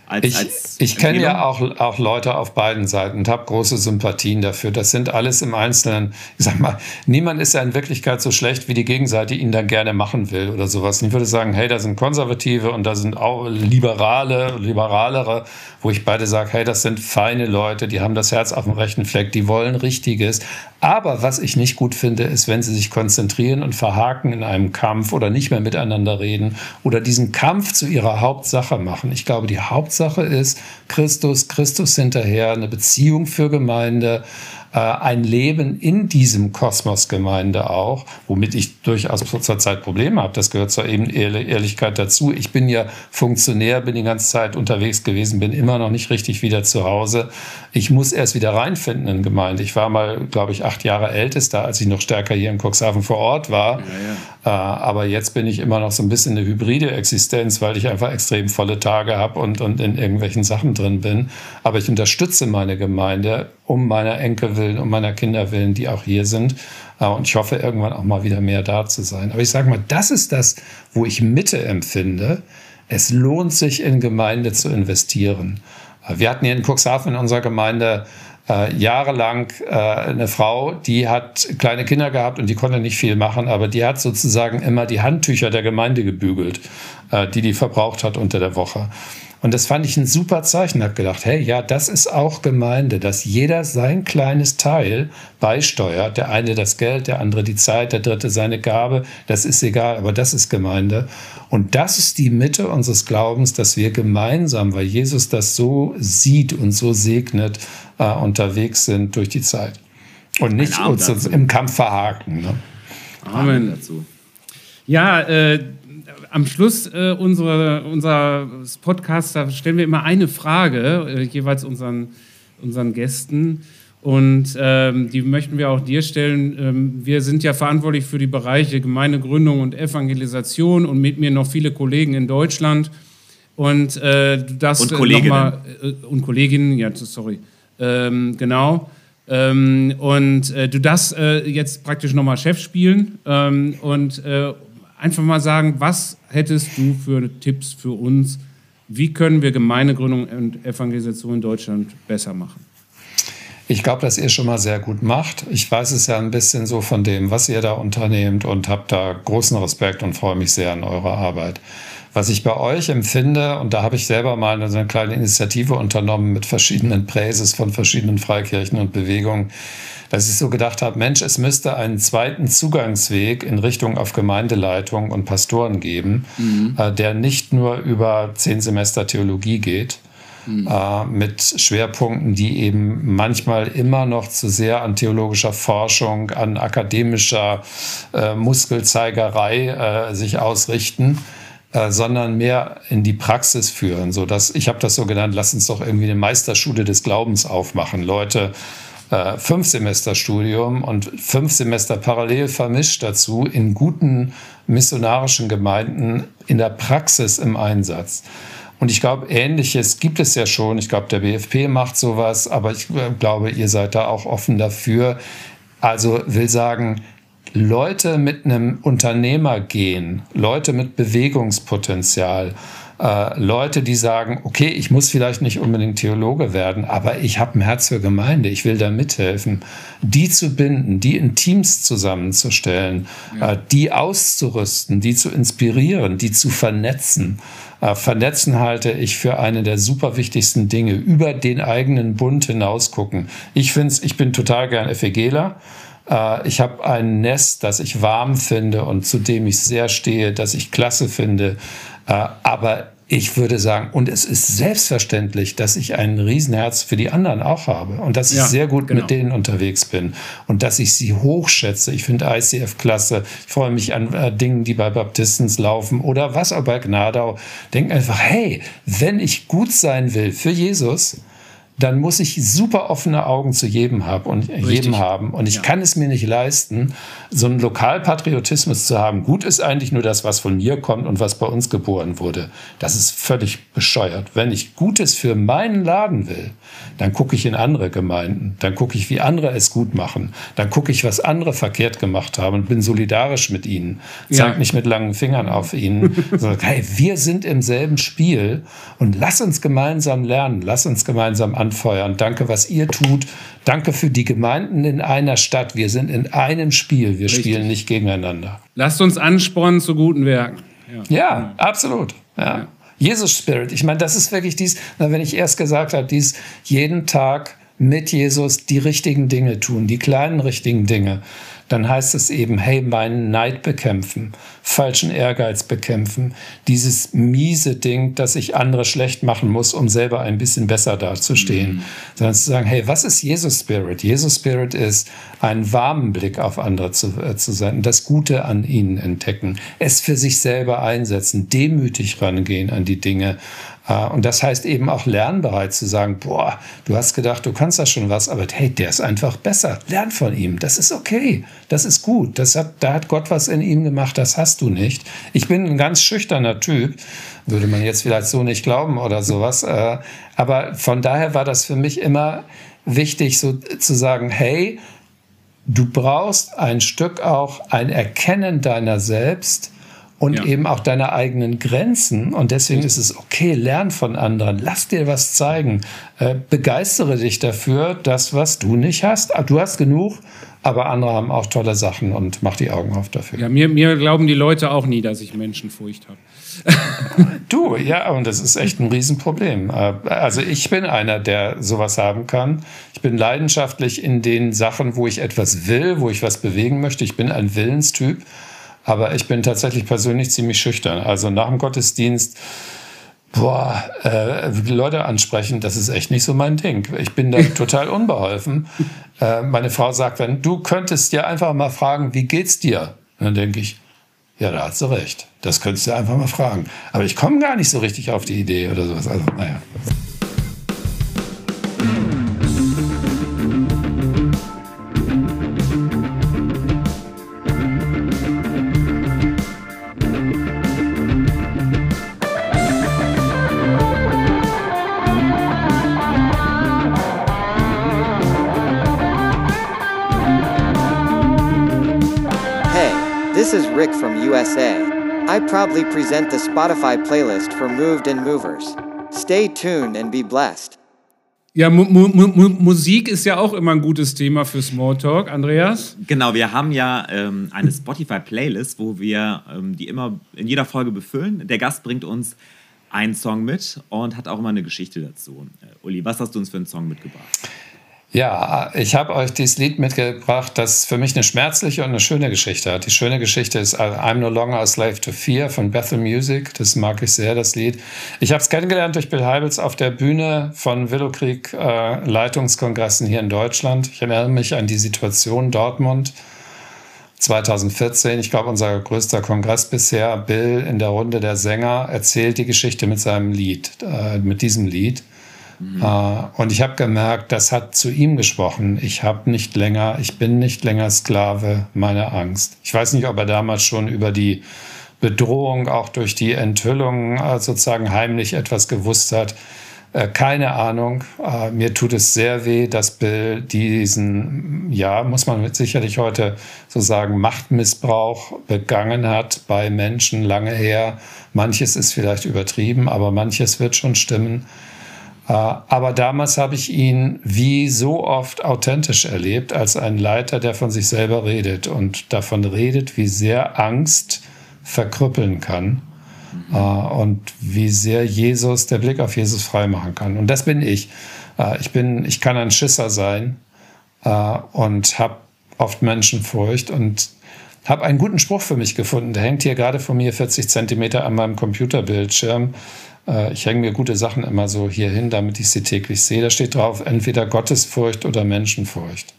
als, ich, als ich kenne ja auch, auch Leute auf beiden Seiten und habe große Sympathien dafür. Das sind alles im Einzelnen, ich sag mal, niemand ist ja in Wirklichkeit so schlecht, wie die Gegenseite ihn dann gerne machen will oder sowas. Und ich würde sagen, hey, da sind Konservative und da sind auch Liberale, Liberalere, wo ich beide sage, hey, das sind feine Leute, die haben das Herz auf dem rechten Fleck, die wollen Richtiges. Aber was ich nicht gut finde, ist, wenn sie sich konzentrieren und verhaken in einem Kampf oder nicht mehr miteinander reden oder diesen Kampf zu ihrer Hauptsache machen. Ich glaube, die Hauptsache ist Christus, Christus hinterher, eine Beziehung für Gemeinde, äh, ein Leben in diesem Kosmos Gemeinde auch, womit ich durchaus zurzeit Probleme habe. Das gehört zur eben Ehrlichkeit dazu. Ich bin ja Funktionär, bin die ganze Zeit unterwegs gewesen, bin immer noch nicht richtig wieder zu Hause. Ich muss erst wieder reinfinden in Gemeinde. Ich war mal, glaube ich, acht Jahre ältester, als ich noch stärker hier in Cuxhaven vor Ort war. Ja, ja. Äh, aber jetzt bin ich immer noch so ein bisschen eine hybride Existenz, weil ich einfach extrem volle Tage habe und, und in irgendwelchen Sachen drin bin. Aber ich unterstütze meine Gemeinde um meiner Enkel willen, um meiner Kinder willen, die auch hier sind. Äh, und ich hoffe, irgendwann auch mal wieder mehr da zu sein. Aber ich sage mal, das ist das, wo ich Mitte empfinde. Es lohnt sich, in Gemeinde zu investieren. Äh, wir hatten hier in Cuxhaven in unserer Gemeinde äh, jahrelang äh, eine Frau, die hat kleine Kinder gehabt und die konnte nicht viel machen, aber die hat sozusagen immer die Handtücher der Gemeinde gebügelt, äh, die die verbraucht hat unter der Woche. Und das fand ich ein super Zeichen. Ich habe gedacht, hey, ja, das ist auch Gemeinde, dass jeder sein kleines Teil beisteuert. Der eine das Geld, der andere die Zeit, der dritte seine Gabe. Das ist egal, aber das ist Gemeinde. Und das ist die Mitte unseres Glaubens, dass wir gemeinsam, weil Jesus das so sieht und so segnet, äh, unterwegs sind durch die Zeit. Und nicht uns im Kampf verhaken. Ne? Amen dazu. Ja, äh, am Schluss äh, unserer, unseres Podcasts stellen wir immer eine Frage, äh, jeweils unseren, unseren Gästen. Und ähm, die möchten wir auch dir stellen. Ähm, wir sind ja verantwortlich für die Bereiche Gemeindegründung und Evangelisation und mit mir noch viele Kollegen in Deutschland. Und äh, du darfst und Kolleginnen. Mal, äh, und Kolleginnen, ja, sorry. Ähm, genau. Ähm, und äh, du darfst äh, jetzt praktisch nochmal Chef spielen ähm, und einfach mal sagen, was hättest du für Tipps für uns? Wie können wir Gemeindegründung und Evangelisation in Deutschland besser machen? Ich glaube, dass ihr schon mal sehr gut macht. Ich weiß es ja ein bisschen so von dem, was ihr da unternehmt und habe da großen Respekt und freue mich sehr an eurer Arbeit. Was ich bei euch empfinde, und da habe ich selber mal eine kleine Initiative unternommen mit verschiedenen Präses von verschiedenen Freikirchen und Bewegungen, dass ich so gedacht habe, Mensch, es müsste einen zweiten Zugangsweg in Richtung auf Gemeindeleitung und Pastoren geben, mhm. äh, der nicht nur über zehn Semester Theologie geht, mhm. äh, mit Schwerpunkten, die eben manchmal immer noch zu sehr an theologischer Forschung, an akademischer äh, Muskelzeigerei äh, sich ausrichten. Äh, sondern mehr in die Praxis führen, so dass ich habe das so genannt, lass uns doch irgendwie eine Meisterschule des Glaubens aufmachen, Leute äh, fünf Semester Studium und fünf Semester parallel vermischt dazu in guten missionarischen Gemeinden in der Praxis im Einsatz. Und ich glaube, ähnliches gibt es ja schon. Ich glaube, der BFP macht sowas, aber ich äh, glaube, ihr seid da auch offen dafür. Also will sagen, Leute mit einem Unternehmer gehen, Leute mit Bewegungspotenzial, äh, Leute, die sagen, okay, ich muss vielleicht nicht unbedingt Theologe werden, aber ich habe ein Herz für Gemeinde, ich will da mithelfen, die zu binden, die in Teams zusammenzustellen, ja. äh, die auszurüsten, die zu inspirieren, die zu vernetzen. Äh, vernetzen halte ich für eine der super wichtigsten Dinge, über den eigenen Bund hinaus gucken. Ich finde ich bin total gern FEGler. Äh, ich habe ein Nest, das ich warm finde und zu dem ich sehr stehe, das ich klasse finde. Äh, aber ich würde sagen, und es ist selbstverständlich, dass ich ein Riesenherz für die anderen auch habe und dass ich ja, sehr gut genau. mit denen unterwegs bin und dass ich sie hochschätze. Ich finde ICF klasse. Ich freue mich an äh, Dingen, die bei Baptistens laufen oder was auch bei Gnadau. Denke einfach, hey, wenn ich gut sein will für Jesus, dann muss ich super offene Augen zu jedem haben und jedem haben. Und ich ja. kann es mir nicht leisten, so einen Lokalpatriotismus zu haben. Gut ist eigentlich nur das, was von mir kommt und was bei uns geboren wurde. Das ist völlig bescheuert. Wenn ich Gutes für meinen Laden will, dann gucke ich in andere Gemeinden. Dann gucke ich, wie andere es gut machen. Dann gucke ich, was andere verkehrt gemacht haben und bin solidarisch mit ihnen. Zeig ja. nicht mit langen Fingern auf ihnen. sondern, hey, wir sind im selben Spiel und lass uns gemeinsam lernen. Lass uns gemeinsam an anfeuern. Danke, was ihr tut. Danke für die Gemeinden in einer Stadt. Wir sind in einem Spiel. Wir Richtig. spielen nicht gegeneinander. Lasst uns anspornen zu guten Werken. Ja, ja absolut. Ja. ja. Jesus Spirit. Ich meine, das ist wirklich dies, wenn ich erst gesagt habe, dies jeden Tag mit Jesus die richtigen Dinge tun, die kleinen richtigen Dinge dann heißt es eben, hey, meinen Neid bekämpfen, falschen Ehrgeiz bekämpfen, dieses miese Ding, dass ich andere schlecht machen muss, um selber ein bisschen besser dazustehen. Mhm. Sondern zu sagen, hey, was ist Jesus Spirit? Jesus Spirit ist, einen warmen Blick auf andere zu, äh, zu senden, das Gute an ihnen entdecken, es für sich selber einsetzen, demütig rangehen an die Dinge und das heißt eben auch lernbereit zu sagen, boah, du hast gedacht, du kannst da schon was, aber hey, der ist einfach besser. Lern von ihm. Das ist okay. Das ist gut. Das hat, da hat Gott was in ihm gemacht, das hast du nicht. Ich bin ein ganz schüchterner Typ, würde man jetzt vielleicht so nicht glauben oder sowas. Äh, aber von daher war das für mich immer wichtig, so zu sagen, hey, du brauchst ein Stück auch ein Erkennen deiner selbst, und ja. eben auch deine eigenen Grenzen. Und deswegen ist es okay, lern von anderen, lass dir was zeigen, äh, begeistere dich dafür, das, was du nicht hast. Ah, du hast genug, aber andere haben auch tolle Sachen und mach die Augen auf dafür. Ja, mir, mir glauben die Leute auch nie, dass ich Menschenfurcht habe. du, ja, und das ist echt ein Riesenproblem. Äh, also ich bin einer, der sowas haben kann. Ich bin leidenschaftlich in den Sachen, wo ich etwas will, wo ich was bewegen möchte. Ich bin ein Willenstyp. Aber ich bin tatsächlich persönlich ziemlich schüchtern. Also nach dem Gottesdienst, boah, äh, Leute ansprechen, das ist echt nicht so mein Ding. Ich bin da total unbeholfen. Äh, meine Frau sagt dann, du könntest ja einfach mal fragen, wie geht's dir? Und dann denke ich, ja, da hast du recht. Das könntest du einfach mal fragen. Aber ich komme gar nicht so richtig auf die Idee oder sowas. Also, naja. Rick from USA. I proudly present the Spotify playlist for Moved and Movers. Stay tuned and be blessed. Ja, mu mu mu Musik ist ja auch immer ein gutes Thema für Smalltalk, Andreas. Genau, wir haben ja ähm, eine Spotify-Playlist, wo wir ähm, die immer in jeder Folge befüllen. Der Gast bringt uns einen Song mit und hat auch immer eine Geschichte dazu. Äh, Uli, was hast du uns für einen Song mitgebracht? Ja, ich habe euch dieses Lied mitgebracht, das für mich eine schmerzliche und eine schöne Geschichte hat. Die schöne Geschichte ist I'm No Longer a Slave to Fear von Bethel Music. Das mag ich sehr, das Lied. Ich habe es kennengelernt durch Bill Heibels auf der Bühne von Willowkrieg äh, Leitungskongressen hier in Deutschland. Ich erinnere mich an die Situation Dortmund 2014. Ich glaube, unser größter Kongress bisher. Bill in der Runde der Sänger erzählt die Geschichte mit seinem Lied, äh, mit diesem Lied. Mhm. und ich habe gemerkt, das hat zu ihm gesprochen. Ich habe nicht länger, ich bin nicht länger Sklave meiner Angst. Ich weiß nicht, ob er damals schon über die Bedrohung auch durch die Enthüllung äh, sozusagen heimlich etwas gewusst hat. Äh, keine Ahnung. Äh, mir tut es sehr weh, dass Bill diesen, ja, muss man sicherlich heute so sagen, Machtmissbrauch begangen hat bei Menschen lange her. Manches ist vielleicht übertrieben, aber manches wird schon stimmen. Äh, aber damals habe ich ihn wie so oft authentisch erlebt, als ein Leiter, der von sich selber redet und davon redet, wie sehr Angst verkrüppeln kann mhm. und wie sehr Jesus, der Blick auf Jesus freimachen kann. Und das bin ich. Äh, ich, bin, ich kann ein Schisser sein und habe oft Menschenfurcht und habe einen guten Spruch für mich gefunden. Der hängt hier gerade von mir 40 Zentimeter an meinem Computerbildschirm. Äh, ich hänge mir gute Sachen immer so hier hin, damit ich sie täglich sehe. Da steht drauf, entweder Gottesfurcht oder Menschenfurcht.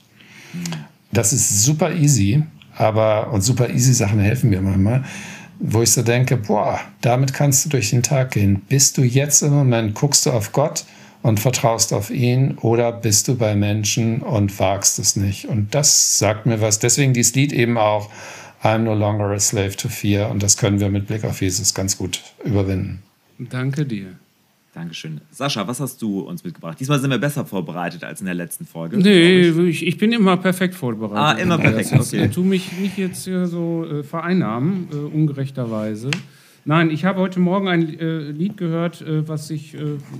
Das ist super easy, aber und super easy Sachen helfen mir manchmal, wo ich so denke, boah, damit kannst du durch den Tag gehen. Bist du jetzt im Moment, guckst du auf Gott und vertraust auf ihn oder bist du bei Menschen und wagst es nicht? Und das sagt mir was. Deswegen dieses Lied eben auch, I'm no longer a slave to fear. Und das können wir mit Blick auf Jesus ganz gut überwinden. Danke dir. Dankeschön. Sascha, was hast du uns mitgebracht? Diesmal sind wir besser vorbereitet als in der letzten Folge. Nee, ich, ich bin immer perfekt vorbereitet. Ah, immer perfekt, okay. Tu mich nicht jetzt so äh, vereinnahmen, äh, ungerechterweise. Nein, ich habe heute Morgen ein äh, Lied gehört, äh, was ich äh,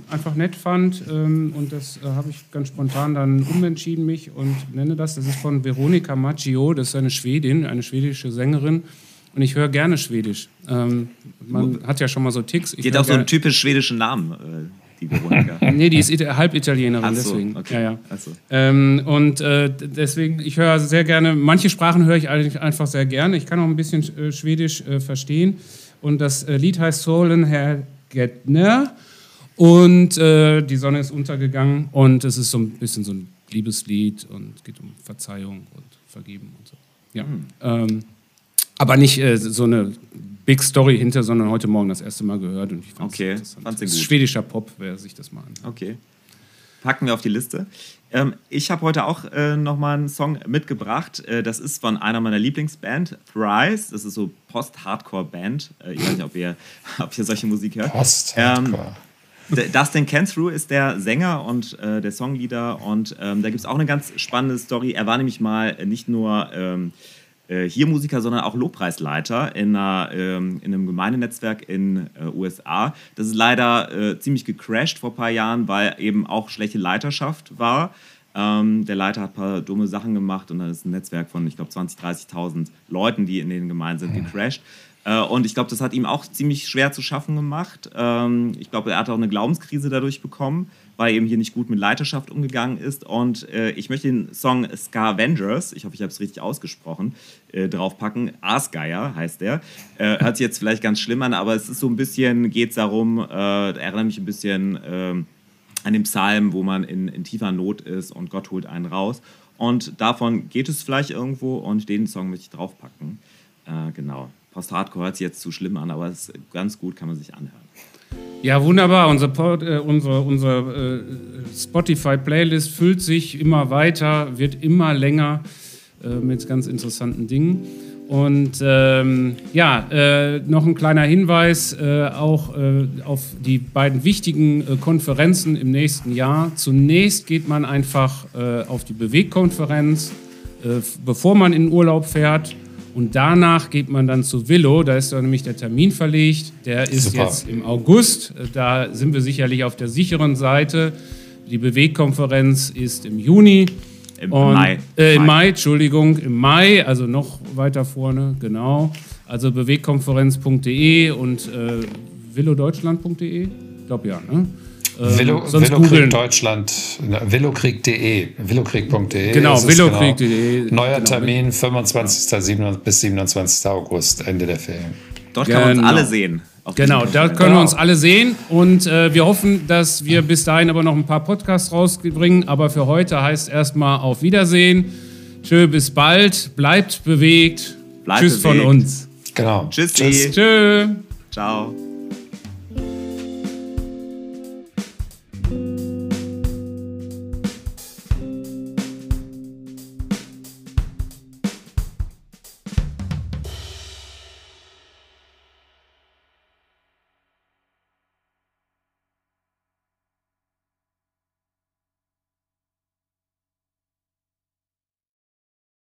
einfach nett fand. Ähm, und das äh, habe ich ganz spontan dann umentschieden mich und nenne das. Das ist von Veronika Maggio, das ist eine Schwedin, eine schwedische Sängerin. Und ich höre gerne Schwedisch. Ähm, man hat ja schon mal so Ticks. Ich Die hat auch so einen typisch schwedischen Namen. die Veronika? Nee, die ist Ita halb Italienerin, Ach so, deswegen. okay. Ja, ja. Ach so. Ähm, und äh, deswegen, ich höre sehr gerne, manche Sprachen höre ich eigentlich einfach sehr gerne. Ich kann auch ein bisschen äh, Schwedisch äh, verstehen. Und das äh, Lied heißt Solen Herr Gettner. Und äh, die Sonne ist untergegangen. Und es ist so ein bisschen so ein Liebeslied und geht um Verzeihung und Vergeben und so. Ja. Ähm, aber nicht äh, so eine Big Story hinter, sondern heute Morgen das erste Mal gehört. Und ich fand's Okay, interessant. du Das ist gut. schwedischer Pop, wer sich das mal anschaut. Okay. Packen wir auf die Liste. Ähm, ich habe heute auch äh, nochmal einen Song mitgebracht. Äh, das ist von einer meiner Lieblingsband, Thrice. Das ist so Post-Hardcore-Band. Äh, ich weiß nicht, ob ihr, ob ihr solche Musik hört. Post-Hardcore. D- Dustin Canthrew ist der Sänger und äh, der Songleader und ähm, da gibt es auch eine ganz spannende Story. Er war nämlich mal nicht nur ähm, äh, hier Musiker, sondern auch Lobpreisleiter in, einer, ähm, in einem Gemeindenetzwerk in äh, USA. Das ist leider äh, ziemlich gecrashed vor ein paar Jahren, weil eben auch schlechte Leiterschaft war. Ähm, der Leiter hat ein paar dumme Sachen gemacht und dann ist ein Netzwerk von, ich glaube, 20.000, 30.000 Leuten, die in den Gemeinden sind, gecrashed. Und ich glaube, das hat ihm auch ziemlich schwer zu schaffen gemacht. Ähm, ich glaube, er hat auch eine Glaubenskrise dadurch bekommen, weil er eben hier nicht gut mit Leiterschaft umgegangen ist. Und äh, ich möchte den Song Scavengers, ich hoffe, ich habe es richtig ausgesprochen, äh, draufpacken. Aasgeier heißt der. Äh, hört sich jetzt vielleicht ganz schlimm an, aber es ist so ein bisschen, geht es darum, äh, erinnert mich ein bisschen ähm, an den Psalm, wo man in, in tiefer Not ist und Gott holt einen raus. Und davon geht es vielleicht irgendwo und den Song möchte ich draufpacken. Äh, genau. Post-Hardcore hört sich jetzt zu schlimm an, aber es ist ganz gut, kann man sich anhören. Ja, wunderbar. Unser, Pod, äh, unsere unsere äh, Spotify-Playlist füllt sich immer weiter, wird immer länger äh, mit ganz interessanten Dingen. Und ähm, ja, äh, noch ein kleiner Hinweis äh, auch äh, auf die beiden wichtigen äh, Konferenzen im nächsten Jahr. Zunächst geht man einfach äh, auf die Bewegkonferenz, äh, bevor man in Urlaub fährt. Und danach geht man dann zu Willow, da ist dann nämlich der Termin verlegt. Der ist Super. jetzt im August. Äh, Da sind wir sicherlich auf der sicheren Seite. Die Bewegkonferenz ist im Juni. Im Und, Mai. Äh, Im Mai. Mai, Entschuldigung, im Mai, also noch weiter vorne, genau. Also bewegkonferenz.de und äh, villodeutschland.de. Ich glaube ja, ne? Ähm, Willow, sonst Willowkrieg googeln. Deutschland, willowkrieg.de, willowkrieg.de. Genau, es, willowkrieg.de. Neuer Genau. Termin, 25. 27 bis 27. August, Ende der Ferien. Dort kann man uns Genau. alle sehen. Genau, da können wir Genau. uns alle sehen und äh, wir hoffen, dass wir bis dahin aber noch ein paar Podcasts rausbringen. Aber für heute heißt erstmal auf Wiedersehen. Tschö, bis bald. Bleibt bewegt. Bleibt Tschüss von bewegt. uns. Genau. Tschüssi. Tschö. Ciao.